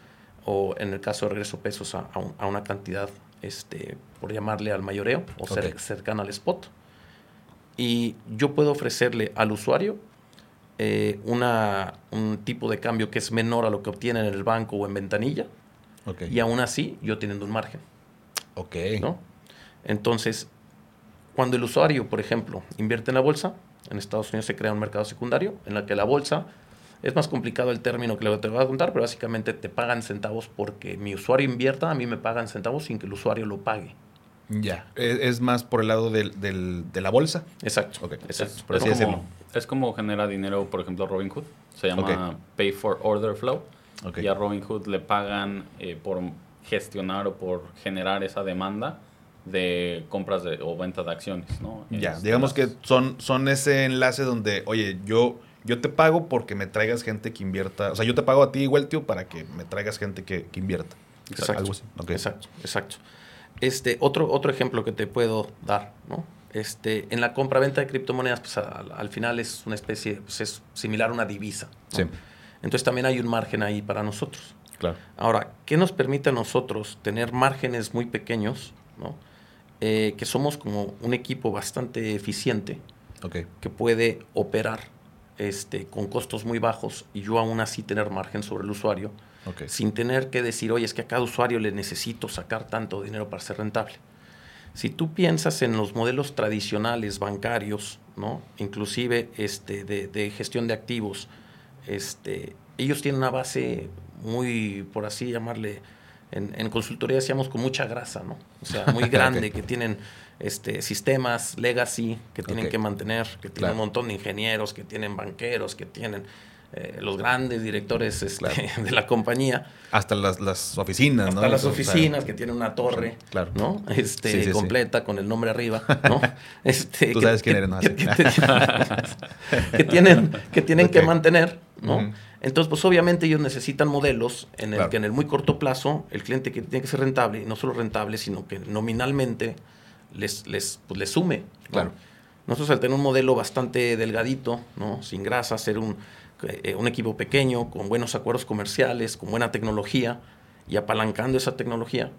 o en el caso de regreso pesos a, a un- a una cantidad, este, por llamarle al mayoreo o cer- Ok. cercana al spot. Y yo puedo ofrecerle al usuario eh, una, un tipo de cambio que es menor a lo que obtiene en el banco o en ventanilla. Y aún así, yo teniendo un margen. Ok. ¿no? Entonces, cuando el usuario, por ejemplo, invierte en la bolsa, en Estados Unidos se crea un mercado secundario en la que la bolsa es más complicado el término que te voy a contar, pero básicamente te pagan centavos porque mi usuario invierta, a mí me pagan centavos sin que el usuario lo pague. Ya. Es, es más por el lado del, del- de la bolsa. Exacto. Es, por así como, es como genera dinero, por ejemplo, Robinhood. Se llama. Pay for Order Flow. Ok. Y a Robinhood le pagan eh, por gestionar o por generar esa demanda de compras de, o venta de acciones, ¿no? Ya, Este, digamos las- que son, son ese enlace donde, oye, yo, yo te pago porque me traigas gente que invierta. O sea, yo te pago a ti, Weltio, para que me traigas gente que, que invierta. Exacto. Algo así. Exacto, exacto. Este, otro, otro ejemplo que te puedo dar, ¿no? Este, en la compra-venta de criptomonedas, pues al, al final es una especie, pues es similar a una divisa. ¿no? Sí, Entonces también hay un margen ahí para nosotros. claro. Ahora, ¿qué nos permite a nosotros tener márgenes muy pequeños, ¿no? Eh, que somos como un equipo bastante eficiente Ok. que puede operar este, con costos muy bajos y yo aún así tener margen sobre el usuario Sin tener que decir, oye, es que a cada usuario le necesito sacar tanto dinero para ser rentable. Si tú piensas en los modelos tradicionales bancarios, ¿no? inclusive este, de, de gestión de activos, este, ellos tienen una base muy, por así llamarle, en, en consultoría decíamos con mucha grasa, ¿no? O sea, muy [laughs] grande, que tienen este, sistemas legacy que tienen que mantener, que tienen Claro. un montón de ingenieros, que tienen banqueros, que tienen eh, los grandes directores este, Claro. [laughs] de la compañía, Hasta las, las oficinas, ¿no? hasta las O sea, oficinas que tienen una torre, Claro. ¿no? Este, Sí, sí, sí. completa con el nombre arriba, [laughs] ¿no? Este, Tú que- sabes quién eres, ¿no? que- que- [laughs] que tienen, que tienen que mantener, ¿no? Entonces, pues obviamente ellos necesitan modelos en el Claro. que en el muy corto plazo el cliente que tiene que ser rentable, y no solo rentable, sino que nominalmente les, les, pues, les sume. ¿no? Claro. Nosotros al tener un modelo bastante delgadito, ¿no? sin grasa, ser un, eh, un equipo pequeño, con buenos acuerdos comerciales, con buena tecnología y apalancando esa tecnología,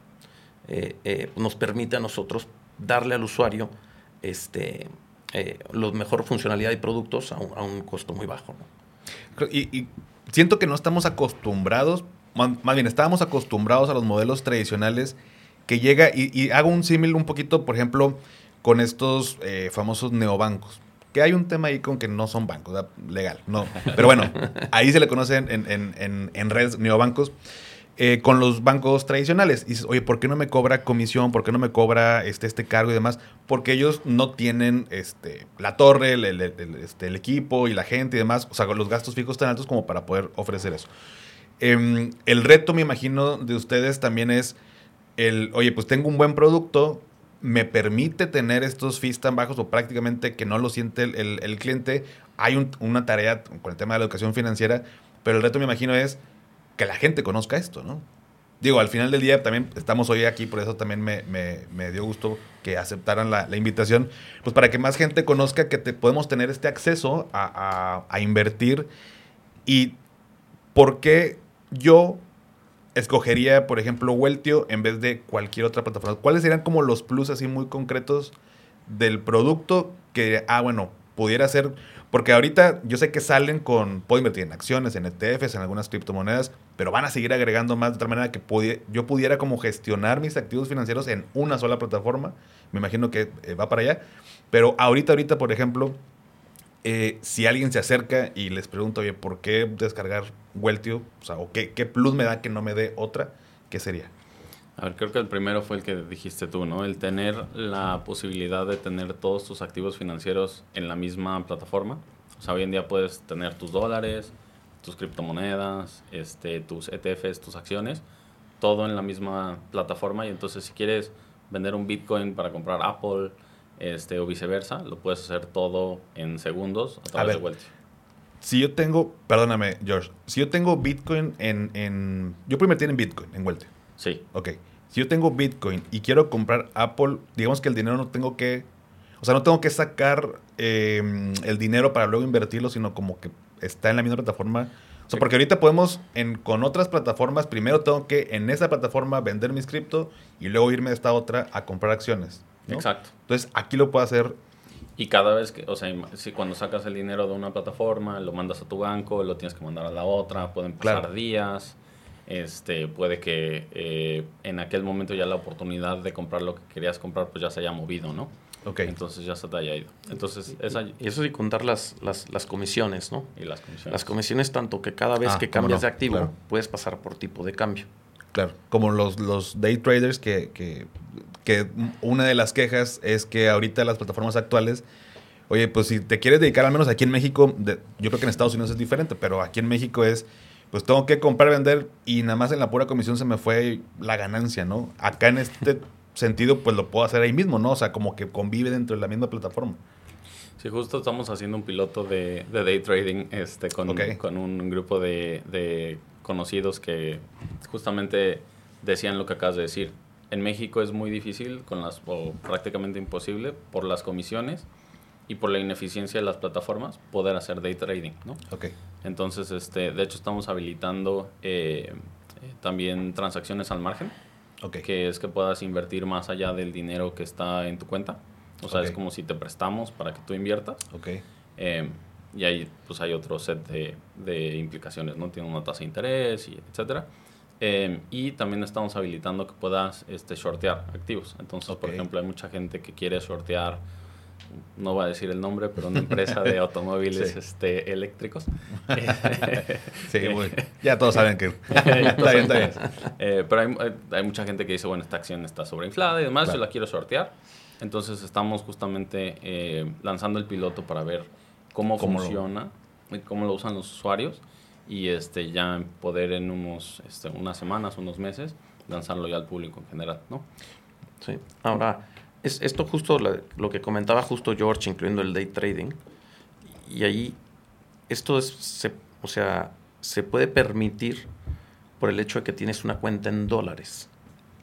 eh, eh, nos permite a nosotros darle al usuario este, la mejor funcionalidad y productos a un, costo muy bajo. Y, siento que no estamos acostumbrados, más, bien estábamos acostumbrados a los modelos tradicionales que llega, y, y hago un símil un poquito, por ejemplo, con estos famosos neobancos. Que hay un tema ahí con que no son bancos, legal, no. Pero bueno, ahí se le conocen en, en, redes neobancos. eh, con los bancos tradicionales. Y dices, oye, ¿por qué no me cobra comisión? ¿Por qué no me cobra este, este cargo y demás? Porque ellos no tienen este, la torre, el- este, el equipo y la gente y demás. O sea, los gastos fijos tan altos como para poder ofrecer eso. Em, el reto, me imagino, de ustedes también es el, oye, pues tengo un buen producto, me permite tener estos fees tan bajos o prácticamente que no lo siente el, el- cliente. Hay un- una tarea con el tema de la educación financiera, pero el reto, me imagino, es que la gente conozca esto, ¿no? Digo, al final del día también estamos hoy aquí, por eso también me, me- me dio gusto que aceptaran la, la invitación, pues para que más gente conozca que te, podemos tener este acceso a, a- a invertir y por qué yo escogería, por ejemplo, Weltio en vez de cualquier otra plataforma. ¿Cuáles serían como los plus así muy concretos del producto que, ah, bueno, pudiera ser, porque ahorita yo sé que salen con, puedo invertir en acciones, en ETFs, en algunas criptomonedas, pero van a seguir agregando más de tal manera que yo pudiera como gestionar mis activos financieros en una sola plataforma. Me imagino que eh, va para allá. Pero ahorita, ahorita, por ejemplo, eh, si alguien se acerca y les pregunta, oye, ¿por qué descargar Weltio? O sea, ¿o qué, qué plus me da que no me dé otra? ¿Qué sería? A ver, creo que el primero fue el que dijiste tú, ¿no? El tener la posibilidad de tener todos tus activos financieros en la misma plataforma. O sea, hoy en día puedes tener tus dólares, tus criptomonedas, este, tus ETFs, tus acciones, todo en la misma plataforma. Y entonces, si quieres vender un Bitcoin para comprar Apple, este, o viceversa, lo puedes hacer todo en segundos a través ver. de Weltio. Si yo tengo, perdóname, George, si yo tengo Bitcoin en, en yo puedo invertir en Bitcoin, en Weltio. Sí, Ok. Si yo tengo Bitcoin y quiero comprar Apple, digamos que el dinero no tengo que, o sea, no tengo que sacar eh, el dinero para luego invertirlo, sino como que está en la misma plataforma. O sea, porque ahorita podemos, en, con otras plataformas, primero tengo que en esa plataforma vender mis cripto y luego irme de esta otra a comprar acciones. ¿No? exacto. Entonces, aquí lo puedo hacer. Y cada vez que, o sea, si cuando sacas el dinero de una plataforma, lo mandas a tu banco, lo tienes que mandar a la otra, pueden pasar Claro. días, este, puede que eh, en aquel momento ya la oportunidad de comprar lo que querías comprar, pues ya se haya movido, ¿no? Ok. Entonces ya se te haya ido. Entonces, esa Y eso sin contar las, las, las comisiones, ¿no? y las comisiones. Las comisiones tanto que cada vez Ah, que cambias no, de activo claro. puedes pasar por tipo de cambio. Claro, como los, los day traders que, que, que una de las quejas es que ahorita las plataformas actuales, oye, pues si te quieres dedicar, al menos aquí en México, de- yo creo que en Estados Unidos es diferente, pero aquí en México es, pues tengo que comprar, vender y nada más en la pura comisión se me fue la ganancia, ¿no? Acá en este [laughs] sentido, pues lo puedo hacer ahí mismo, ¿no? O sea, como que convive dentro de la misma plataforma. Sí, justo estamos haciendo un piloto de, de day trading este, con, con un grupo de, de, conocidos que justamente decían lo que acabas de decir. En México es muy difícil, con las, o prácticamente imposible, por las comisiones y por la ineficiencia de las plataformas, poder hacer day trading, ¿no? Okay. Entonces, este, de hecho, estamos habilitando eh, también transacciones al margen, okay. que es que puedas invertir más allá del dinero que está en tu cuenta. O sea, es como si te prestamos para que tú inviertas. Okay. Eh, y ahí pues hay otro set de, de, implicaciones, ¿no? Tiene una tasa de interés, y etcétera. Eh, y también estamos habilitando que puedas este, shortear activos. Entonces, por ejemplo, hay mucha gente que quiere shortear, no voy a decir el nombre, pero una empresa de [laughs] automóviles este, eléctricos. [laughs] sí, [laughs] ya todos saben que... está bien, está bien. Eh, pero hay, hay, mucha gente que dice, bueno, esta acción está sobreinflada y demás, yo la quiero shortear. Entonces estamos justamente eh, lanzando el piloto para ver cómo, funciona, y cómo lo usan los usuarios y este ya poder en unos este, unas semanas, unos meses lanzarlo ya al público en general, ¿no? Sí. Ahora, es esto justo lo, que comentaba justo George, incluyendo el day trading, y ahí esto es, se, o sea, se puede permitir por el hecho de que tienes una cuenta en dólares.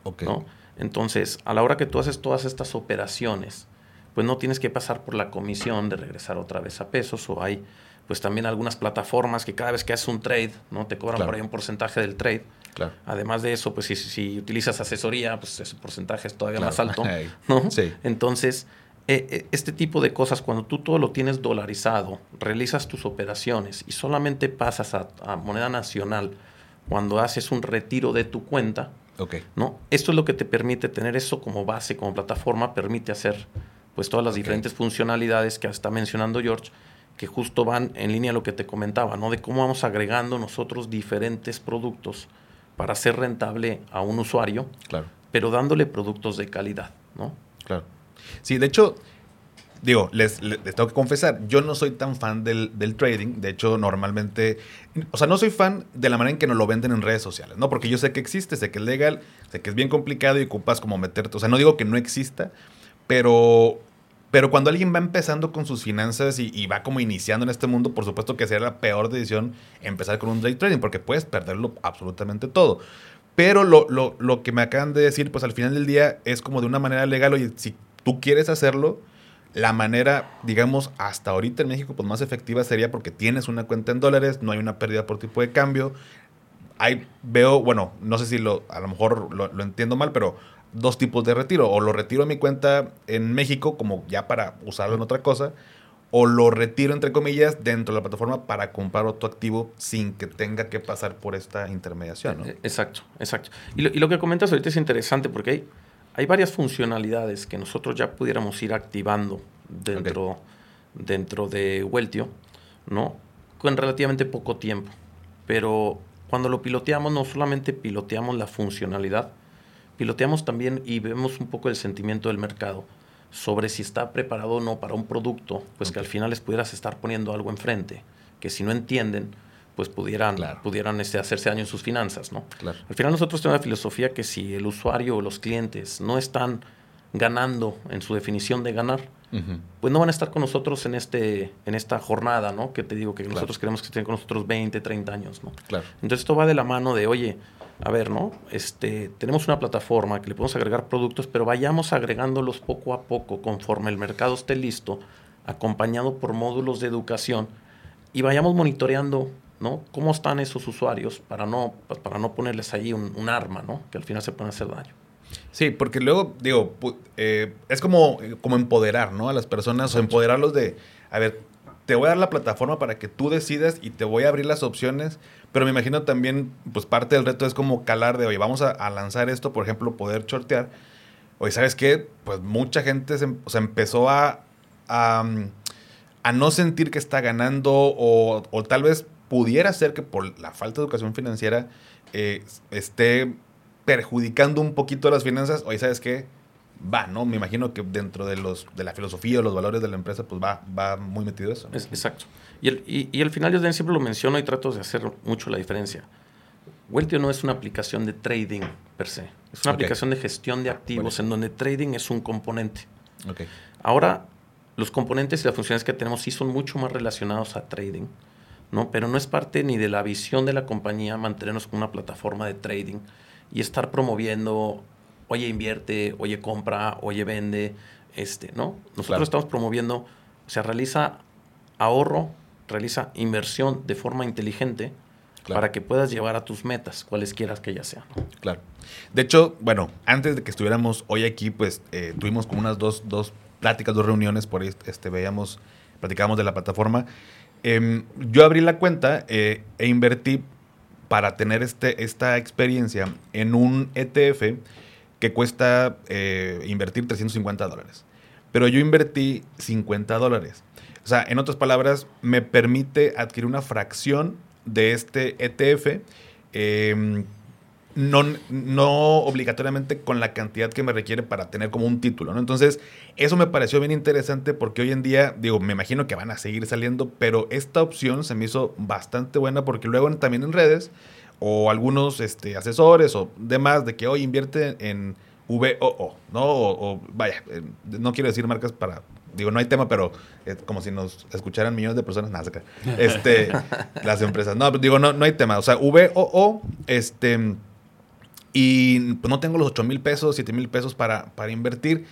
Ok. ¿no? Entonces, a la hora que tú haces todas estas operaciones, pues no tienes que pasar por la comisión de regresar otra vez a pesos o hay pues también algunas plataformas que cada vez que haces un trade, ¿no? Te cobran por ahí un porcentaje del trade. Claro. Además de eso, pues si, si, utilizas asesoría, pues ese porcentaje es todavía más alto, ¿no? Sí. Entonces, eh, eh, este tipo de cosas, cuando tú todo lo tienes dolarizado, realizas tus operaciones y solamente pasas a, a moneda nacional cuando haces un retiro de tu cuenta, ¿no? Esto es lo que te permite tener eso como base, como plataforma, permite hacer pues todas las diferentes funcionalidades que está mencionando George, que justo van en línea a lo que te comentaba, ¿no? De cómo vamos agregando nosotros diferentes productos para ser rentable a un usuario, claro. pero dándole productos de calidad, ¿no? Claro. Sí, de hecho, digo, les, tengo que confesar, yo no soy tan fan del, del, trading. De hecho, normalmente, o sea, no soy fan de la manera en que nos lo venden en redes sociales, ¿no? Porque yo sé que existe, sé que es legal, sé que es bien complicado y ocupas como meterte. O sea, no digo que no exista, pero, pero cuando alguien va empezando con sus finanzas y, va como iniciando en este mundo, por supuesto que sería la peor decisión empezar con un day trading, porque puedes perderlo absolutamente todo. Pero lo, lo, lo que me acaban de decir, pues al final del día es como de una manera legal, oye, si tú quieres hacerlo, la manera, digamos, hasta ahorita en México, pues más efectiva sería porque tienes una cuenta en dólares, no hay una pérdida por tipo de cambio. Hay, veo, bueno, no sé si lo, a lo mejor lo, entiendo mal, pero dos tipos de retiro. O lo retiro a mi cuenta en México, como ya para usarlo en otra cosa, o lo retiro, entre comillas, dentro de la plataforma para comprar otro activo sin que tenga que pasar por esta intermediación. ¿no? Exacto, exacto. Y lo, y lo que comentas ahorita es interesante porque hay hay varias funcionalidades que nosotros ya pudiéramos ir activando dentro, dentro de Weltio, ¿no? Con relativamente poco tiempo. Pero cuando lo piloteamos, no solamente piloteamos la funcionalidad, piloteamos también y vemos un poco el sentimiento del mercado sobre si está preparado o no para un producto, pues que al final les pudieras estar poniendo algo enfrente, que si no entienden, pues pudieran, pudieran este, hacerse daño en sus finanzas, ¿no? Al final nosotros tenemos la filosofía que si el usuario o los clientes no están ganando en su definición de ganar, pues no van a estar con nosotros en, este, en esta jornada, ¿no? Que te digo que nosotros queremos que estén con nosotros 20, 30 años, ¿no? Entonces esto va de la mano de, oye, a ver, ¿no? Este, tenemos una plataforma que le podemos agregar productos, pero vayamos agregándolos poco a poco conforme el mercado esté listo, acompañado por módulos de educación y vayamos monitoreando ¿no? ¿Cómo están esos usuarios para no, para no ponerles ahí un, arma, ¿no? Que al final se pueden hacer daño. Sí, porque luego, digo, eh, es como, como empoderar, ¿no? A las personas o empoderarlos de, a ver, te voy a dar la plataforma para que tú decidas y te voy a abrir las opciones, pero me imagino también, pues parte del reto es como calar de, oye, vamos a, lanzar esto, por ejemplo, poder shortear. Oye, ¿sabes qué? Pues mucha gente se, sea, empezó a, a, no sentir que está ganando o, o tal vez pudiera ser que por la falta de educación financiera eh, esté perjudicando un poquito las finanzas. Oye, ¿sabes qué? Va, ¿no? Me imagino que dentro de los de la filosofía o los valores de la empresa, pues va, va muy metido eso. exacto. Y, el, y, al final yo siempre lo menciono y trato de hacer mucho la diferencia. Weltio no es una aplicación de trading per se. Es una aplicación de gestión de activos en donde trading es un componente. Okay. Ahora, los componentes y las funciones que tenemos sí son mucho más relacionados a trading, ¿no? Pero no es parte ni de la visión de la compañía mantenernos con una plataforma de trading y estar promoviendo, oye, invierte, oye, compra, oye, vende, este, ¿no? Nosotros estamos promoviendo, o sea, realiza ahorro, realiza inversión de forma inteligente para que puedas llevar a tus metas, cuales quieras que ellas sean. Claro. De hecho, bueno, antes de que estuviéramos hoy aquí, pues eh, tuvimos como unas dos, dos pláticas, dos reuniones, por ahí este, veíamos, platicábamos de la plataforma. Em, yo abrí la cuenta eh, e invertí para tener este, esta experiencia en un ETF que cuesta eh, invertir 350 dólares. Pero yo invertí 50 dólares. O sea, en otras palabras, me permite adquirir una fracción de este ETF. Em, no, no obligatoriamente con la cantidad que me requiere para tener como un título, ¿no? Entonces, eso me pareció bien interesante porque hoy en día, digo, me imagino que van a seguir saliendo, pero esta opción se me hizo bastante buena porque luego también en redes o algunos este, asesores o demás de que hoy invierte en VOO, ¿no? O, vaya, eh, no quiero decir marcas para, digo, no hay tema, pero es como si nos escucharan millones de personas, nada, [laughs] este, las empresas. No, digo, no, no hay tema, o sea, VOO, este y pues no tengo los 8 mil pesos, 7 mil pesos para, para invertir,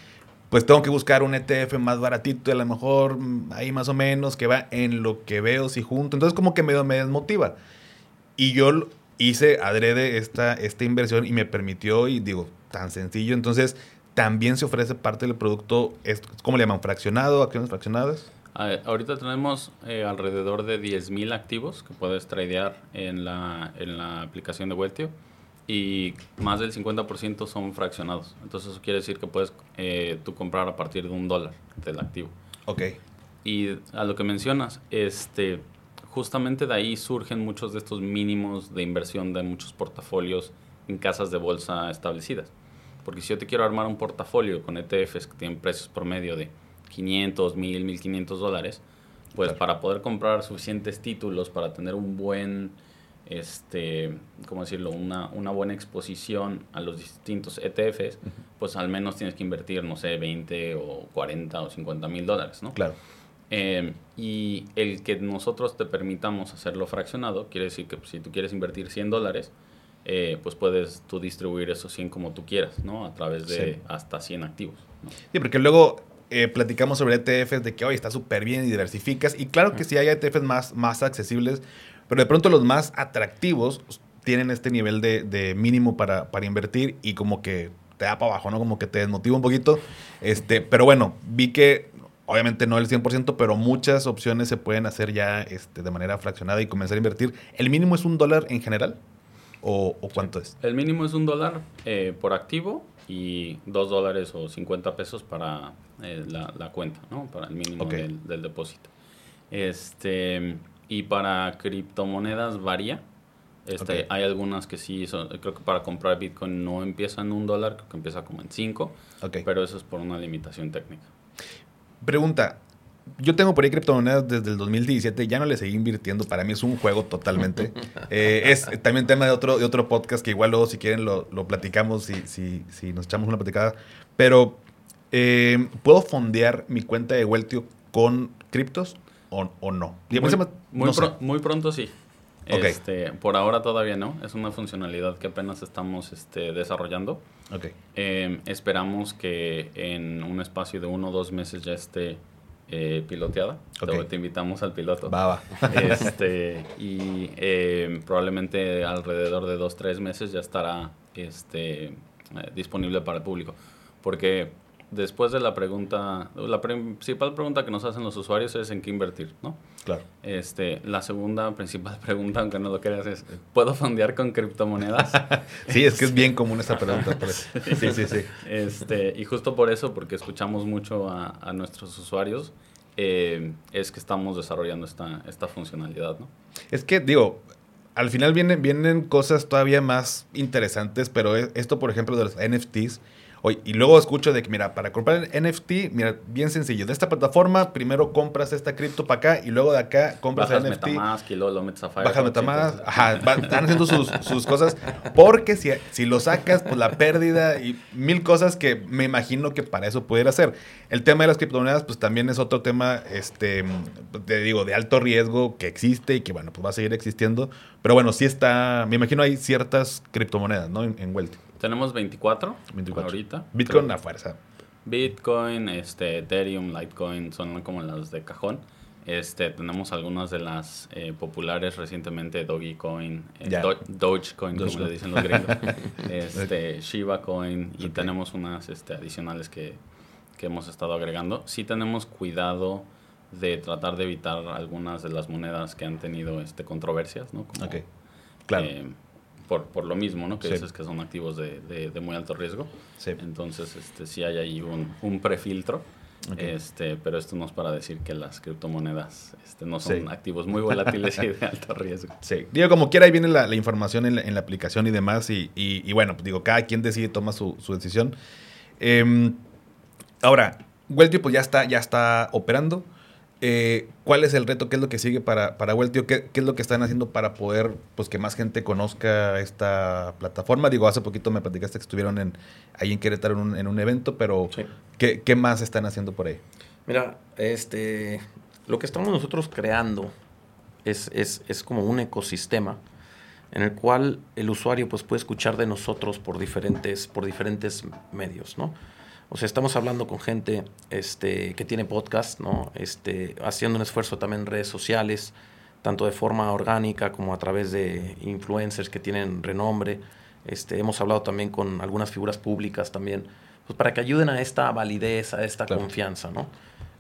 pues tengo que buscar un ETF más baratito, a lo mejor mm, ahí más o menos, que va en lo que veo si junto. Entonces como que me, me desmotiva. Y yo hice adrede esta, esta inversión y me permitió, y digo, tan sencillo. Entonces también se ofrece parte del producto, es, ¿cómo le llaman? ¿Fraccionado? ¿Acciones fraccionadas? ahorita tenemos eh, alrededor de 10.000 activos que puedes tradear en la, en la aplicación de Weltio y más del 50% son fraccionados. Entonces eso quiere decir que puedes eh, tú comprar a partir de un dólar del activo. Ok. Y a lo que mencionas, este, justamente de ahí surgen muchos de estos mínimos de inversión de muchos portafolios en casas de bolsa establecidas. Porque si yo te quiero armar un portafolio con ETFs que tienen precios promedio de 500, 1000, 1500 dólares, pues para poder comprar suficientes títulos para tener un buen este, ¿cómo decirlo? Una, una buena exposición a los distintos ETFs, pues al menos tienes que invertir, no sé, 20 o 40 o 50 mil dólares, ¿no? Claro. Eh, y el que nosotros te permitamos hacerlo fraccionado, quiere decir que pues, si tú quieres invertir 100 dólares, eh, pues puedes tú distribuir esos 100 como tú quieras, ¿no? A través de hasta 100 activos. Sí, porque luego eh, platicamos sobre ETFs de que hoy está súper bien y diversificas. Y claro que sí hay ETFs más, más accesibles, pero de pronto los más atractivos tienen este nivel de, mínimo para, para, invertir y como que te da para abajo, ¿no? Como que te desmotiva un poquito. Este, pero bueno, vi que obviamente no el 100%, pero muchas opciones se pueden hacer ya este, de manera fraccionada y comenzar a invertir. ¿El mínimo es un dólar en general? ¿O, cuánto es? El mínimo es un dólar eh, por activo y dos dólares o 50 pesos para eh, la, cuenta, ¿no? Para el mínimo del, del, depósito. Este, y para criptomonedas varía. Este, Hay algunas que sí, creo que para comprar Bitcoin no empieza en un dólar, creo que empieza como en cinco. Pero eso es por una limitación técnica. Pregunta, yo tengo por ahí criptomonedas desde el 2017, ya no le seguí invirtiendo, para mí es un juego totalmente. [laughs] Eh, es también tema de otro, de otro podcast que igual luego si quieren lo, lo platicamos, si, si, si, nos echamos una platicada. Pero, eh, ¿puedo fondear mi cuenta de Weltio con criptos? o, no? Muy, pronto sí. Este, por ahora todavía no. Es una funcionalidad que apenas estamos este, desarrollando. Em, esperamos que en un espacio de uno o dos meses ya esté eh, piloteada. Te, invitamos al piloto. Va, [laughs] Este, y em, probablemente alrededor de dos, tres meses ya estará este, eh, disponible para el público. Porque después de la pregunta, la principal pregunta que nos hacen los usuarios es en qué invertir, ¿no? Claro. Este, la segunda principal [laughs] pregunta, aunque no lo creas, es ¿puedo fondear con criptomonedas? [laughs] sí, es que es bien común esa pregunta. [laughs] Sí, sí, sí. Este, y justo por eso, porque escuchamos mucho a, a nuestros usuarios, eh, es que estamos desarrollando esta, esta funcionalidad, ¿no? Es que, digo, al final vienen, vienen cosas todavía más interesantes, pero esto, por ejemplo, de los NFTs, Oye, y luego escucho de que, mira, para comprar NFT, mira, bien sencillo. De esta plataforma, primero compras esta cripto para acá y luego de acá compras Bajas el NFT. Metamask y luego lo metes a Firefox. Bajas y Metamask. Ajá, va- están haciendo sus, sus cosas. Porque si, si lo sacas, pues la pérdida y mil cosas que me imagino que para eso pudiera ser. El tema de las criptomonedas, pues también es otro tema, este, te digo, de alto riesgo que existe y que, bueno, pues va a seguir existiendo. Pero bueno, sí está, me imagino hay ciertas criptomonedas, ¿no? En, en. Tenemos 24, 24. ahorita. Bitcoin Pero a fuerza. Bitcoin, este, Ethereum, Litecoin son como las de cajón. Este, tenemos algunas de las eh, populares recientemente, Dogecoin, eh, Ya. Do- Dogecoin, como le dicen los gringos, [laughs] este, Shiba Coin y tenemos unas este, adicionales que, que hemos estado agregando. Sí tenemos cuidado de tratar de evitar algunas de las monedas que han tenido este, controversias, ¿no? Como, Ok, claro. eh, por, por lo mismo, ¿no? Que Sí. dices que son activos de, de- de muy alto riesgo. Sí. Entonces, este, sí hay ahí un, un prefiltro. Ok. Este, pero esto no es para decir que las criptomonedas este, no son Sí. activos muy volátiles y de alto riesgo. [laughs] Sí, digo, como quiera, ahí viene la, la información en la, en la aplicación y demás. Y, y- y bueno, pues digo, cada quien decide, toma su, su decisión. Em, ahora, Weltio pues ya está, ya está operando. Eh, ¿Cuál es el reto? ¿Qué es lo que sigue para, para? ¿Qué, qué es lo que están haciendo para poder pues que más gente conozca esta plataforma? Digo, hace poquito me platicaste que estuvieron en, ahí en Querétaro en un, en un evento, pero Sí. ¿qué, qué más están haciendo por ahí? Mira, este, lo que estamos nosotros creando es, es, es como un ecosistema en el cual el usuario pues, puede escuchar de nosotros por diferentes, por diferentes medios, ¿no? O sea, estamos hablando con gente este, que tiene podcast, ¿no? Este, haciendo un esfuerzo también en redes sociales, tanto de forma orgánica como a través de influencers que tienen renombre. Este, hemos hablado también con algunas figuras públicas también, pues para que ayuden a esta validez, a esta Claro. confianza, ¿no?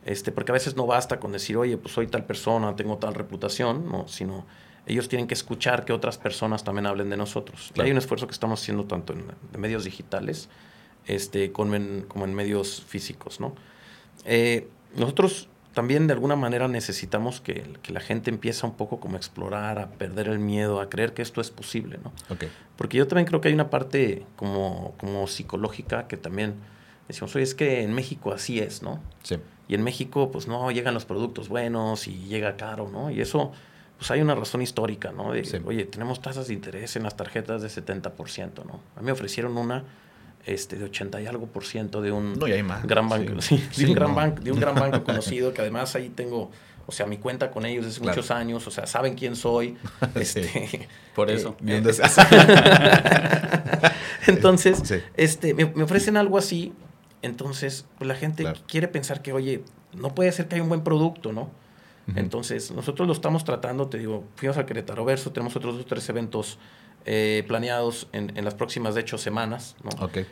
Este, porque a veces no basta con decir, oye, pues soy tal persona, tengo tal reputación, ¿no? Sino ellos tienen que escuchar que otras personas también hablen de nosotros. Y Claro. hay un esfuerzo que estamos haciendo tanto en, en medios digitales este, como, en, como en medios físicos, ¿no? Eh, nosotros también de alguna manera necesitamos que, que la gente empiece un poco como a explorar, a perder el miedo, a creer que esto es posible, ¿no? Ok. Porque yo también creo que hay una parte como, como psicológica que también decimos, oye, es que en México así es, ¿no? Sí. Y en México, pues no, llegan los productos buenos y llega caro, ¿no? Y eso, pues hay una razón histórica, ¿no? De, Sí. oye, tenemos tasas de interés en las tarjetas de 70%, ¿no? A mí me ofrecieron una este, de 80 y algo por ciento de un No, y hay más. gran banco, sí, [laughs] Sí. de Sí, un gran no. banco, de un gran [laughs] banco conocido que además ahí tengo, o sea, mi cuenta con ellos desde Claro. muchos años, o sea, saben quién soy, [laughs] este, Por Eh, eso. Eh, entonces, Sí. este, me, me ofrecen algo así, entonces pues, la gente Claro. quiere pensar que, oye, no puede ser que haya un buen producto, ¿no? Entonces, nosotros lo estamos tratando, te digo, fuimos a Querétaro Verso, tenemos otros dos o tres eventos eh, planeados en, en las próximas, de hecho, semanas, ¿no?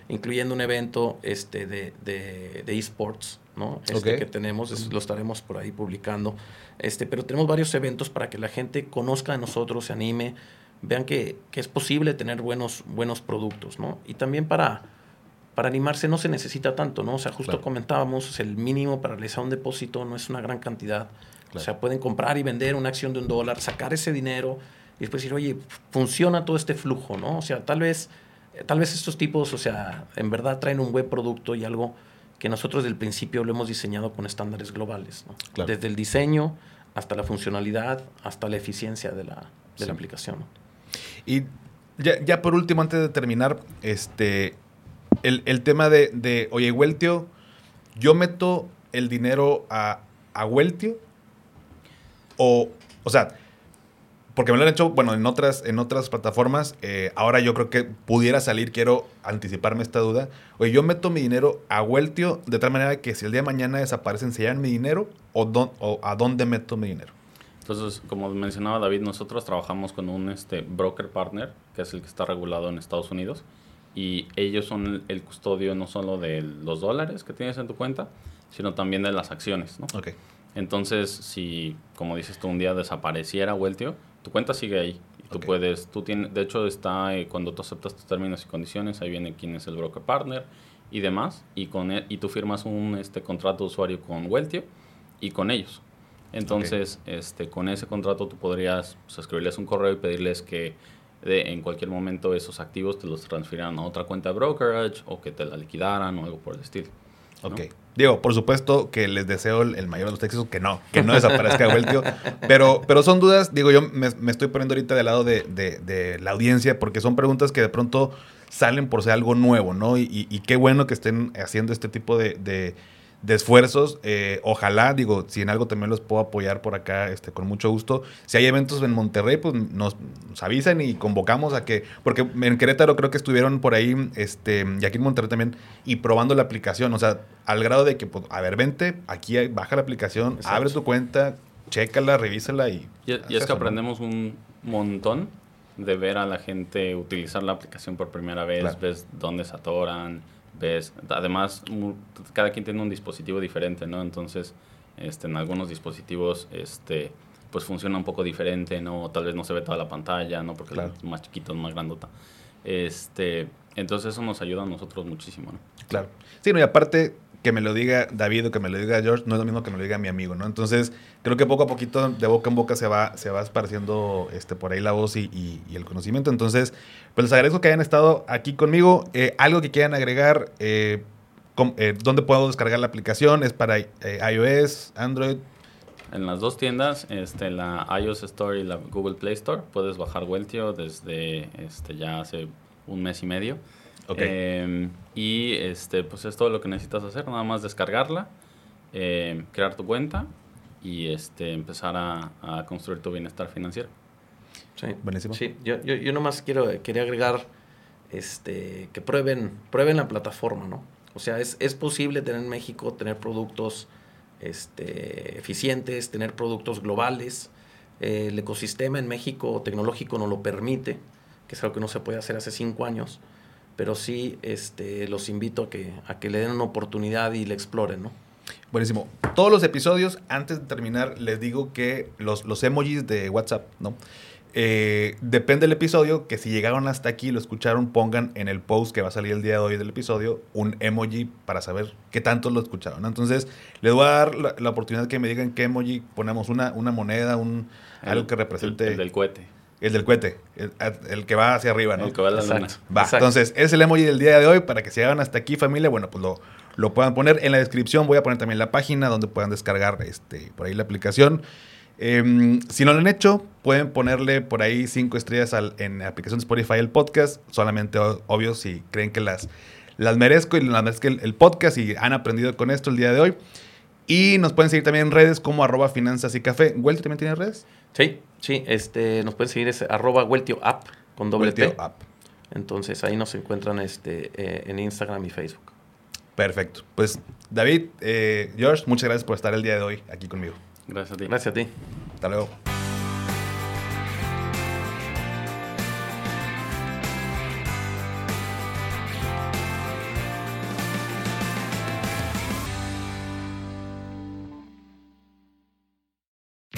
Incluyendo un evento este, de, de, de esports, ¿no? Este Ok. que tenemos, es- lo estaremos por ahí publicando. Este, pero tenemos varios eventos para que la gente conozca de nosotros, se anime, vean que, que es posible tener buenos, buenos productos, ¿no? Y también para, para animarse no se necesita tanto, ¿no? O sea, justo Claro. comentábamos, el mínimo para realizar un depósito no es una gran cantidad. Claro. O sea, pueden comprar y vender una acción de un dólar, sacar ese dinero y después decir, oye, funciona todo este flujo, ¿no? O sea, tal vez, tal vez estos tipos, o sea, en verdad traen un buen producto y algo que nosotros desde el principio lo hemos diseñado con estándares globales, ¿no? Claro. Desde el diseño hasta la funcionalidad, hasta la eficiencia de la, de Sí. la aplicación. Y ya, ya por último, antes de terminar, este el, el tema de, de, oye, Weltio, yo meto el dinero a, a Weltio o, o sea, porque me lo han hecho, bueno, en otras, en otras plataformas, eh, ahora yo creo que pudiera salir, quiero anticiparme esta duda. Oye, yo meto mi dinero a Weltio de tal manera que si el día de mañana desaparecen, ¿se llevan mi dinero o, dón- o a dónde meto mi dinero? Entonces, como mencionaba David, nosotros trabajamos con un este, broker partner, que es el que está regulado en Estados Unidos, y ellos son el, custodio no solo de los dólares que tienes en tu cuenta, sino también de las acciones, ¿no? Ok. Entonces, si, como dices tú, un día desapareciera Weltio, tu cuenta sigue ahí. Y tú puedes, tú tienes, de hecho está, eh, cuando tú aceptas tus términos y condiciones, ahí viene quién es el broker partner y demás, y, con él- y tú firmas un este, contrato de usuario con Weltio y con ellos. Entonces, este, con ese contrato tú podrías pues, escribirles un correo y pedirles que de en cualquier momento esos activos te los transfirieran a otra cuenta de brokerage o que te la liquidaran o algo por el estilo. Ok. Digo, por supuesto que les deseo el, mayor de los éxitos, que no, que no desaparezca Weltio. Pero, pero son dudas, digo, yo me, estoy poniendo ahorita del lado de, de, la audiencia, porque son preguntas que de pronto salen por ser algo nuevo, ¿no? Y, y, qué bueno que estén haciendo este tipo de esfuerzos. Eh, ojalá, digo, si en algo también los puedo apoyar por acá, este, con mucho gusto. Si hay eventos en Monterrey, pues nos, avisan y convocamos a que, porque en Querétaro creo que estuvieron por ahí, este, y aquí en Monterrey también, y probando la aplicación, o sea, al grado de que, pues, a ver, vente, aquí baja la aplicación, abre tu cuenta, chécala, revísala y... Y, es que aprendemos un montón de ver a la gente utilizar la aplicación por primera vez, ves dónde se atoran, ves, además, cada quien tiene un dispositivo diferente, ¿no? Entonces, este, en algunos dispositivos, este, pues funciona un poco diferente, ¿no? Tal vez no se ve toda la pantalla, ¿no? Porque es más chiquito, más grandota. Este, entonces eso nos ayuda a nosotros muchísimo, ¿no? Claro. Sí, no, y aparte, que me lo diga David o que me lo diga George no es lo mismo que me lo diga mi amigo, ¿no? Entonces, creo que poco a poquito, de boca en boca, se va, se va esparciendo este, por ahí la voz y, el conocimiento. Entonces, pues les agradezco que hayan estado aquí conmigo. Eh, algo que quieran agregar, eh, eh, ¿dónde puedo descargar la aplicación? ¿Es para iOS, Android? En las dos tiendas, este, la iOS Store y la Google Play Store, puedes bajar Weltio desde este, ya hace un mes y medio. Em, y este, pues es todo lo que necesitas hacer, nada más descargarla, em, crear tu cuenta y este, empezar a, construir tu bienestar financiero. Sí, buenísimo. Sí, yo, yo, yo nomás quiero, quería agregar este, que prueben, prueben la plataforma, ¿no? O sea, es, es posible tener en México, tener productos este, eficientes, tener productos globales. Eh, el ecosistema en México tecnológico no lo permite, que es algo que no se puede hacer hace cinco años pero sí este, los invito a que, a que le den una oportunidad y le exploren, ¿no? Buenísimo. Todos los episodios, antes de terminar, les digo que los, los emojis de WhatsApp, ¿no? Eh, depende del episodio, que si llegaron hasta aquí y lo escucharon, pongan en el post que va a salir el día de hoy del episodio un emoji para saber qué tanto lo escucharon. Entonces, les voy a dar la, oportunidad que me digan qué emoji ponemos, una, una moneda, un, algo que represente... el del cohete. El del cohete, el, que va hacia arriba, ¿no? El que va a la luna. Va, entonces, es el emoji del día de hoy para que si hagan hasta aquí, familia, bueno, pues lo, lo puedan poner en la descripción. Voy a poner también la página donde puedan descargar este, por ahí la aplicación. Em, si no lo han hecho, pueden ponerle por ahí cinco estrellas en la aplicación de Spotify el podcast. Solamente, obvio, si creen que las, las merezco y las merezco el, el podcast y han aprendido con esto el día de hoy. Y nos pueden seguir también en redes como arroba finanzas y café. ¿Welty también tiene redes? Sí, sí. Este, nos pueden seguir es arroba App con doble T. App. Entonces ahí nos encuentran este, eh, en Instagram y Facebook. Perfecto. Pues David, eh, George, muchas gracias por estar el día de hoy aquí conmigo. Gracias a ti. Gracias a ti. Hasta luego.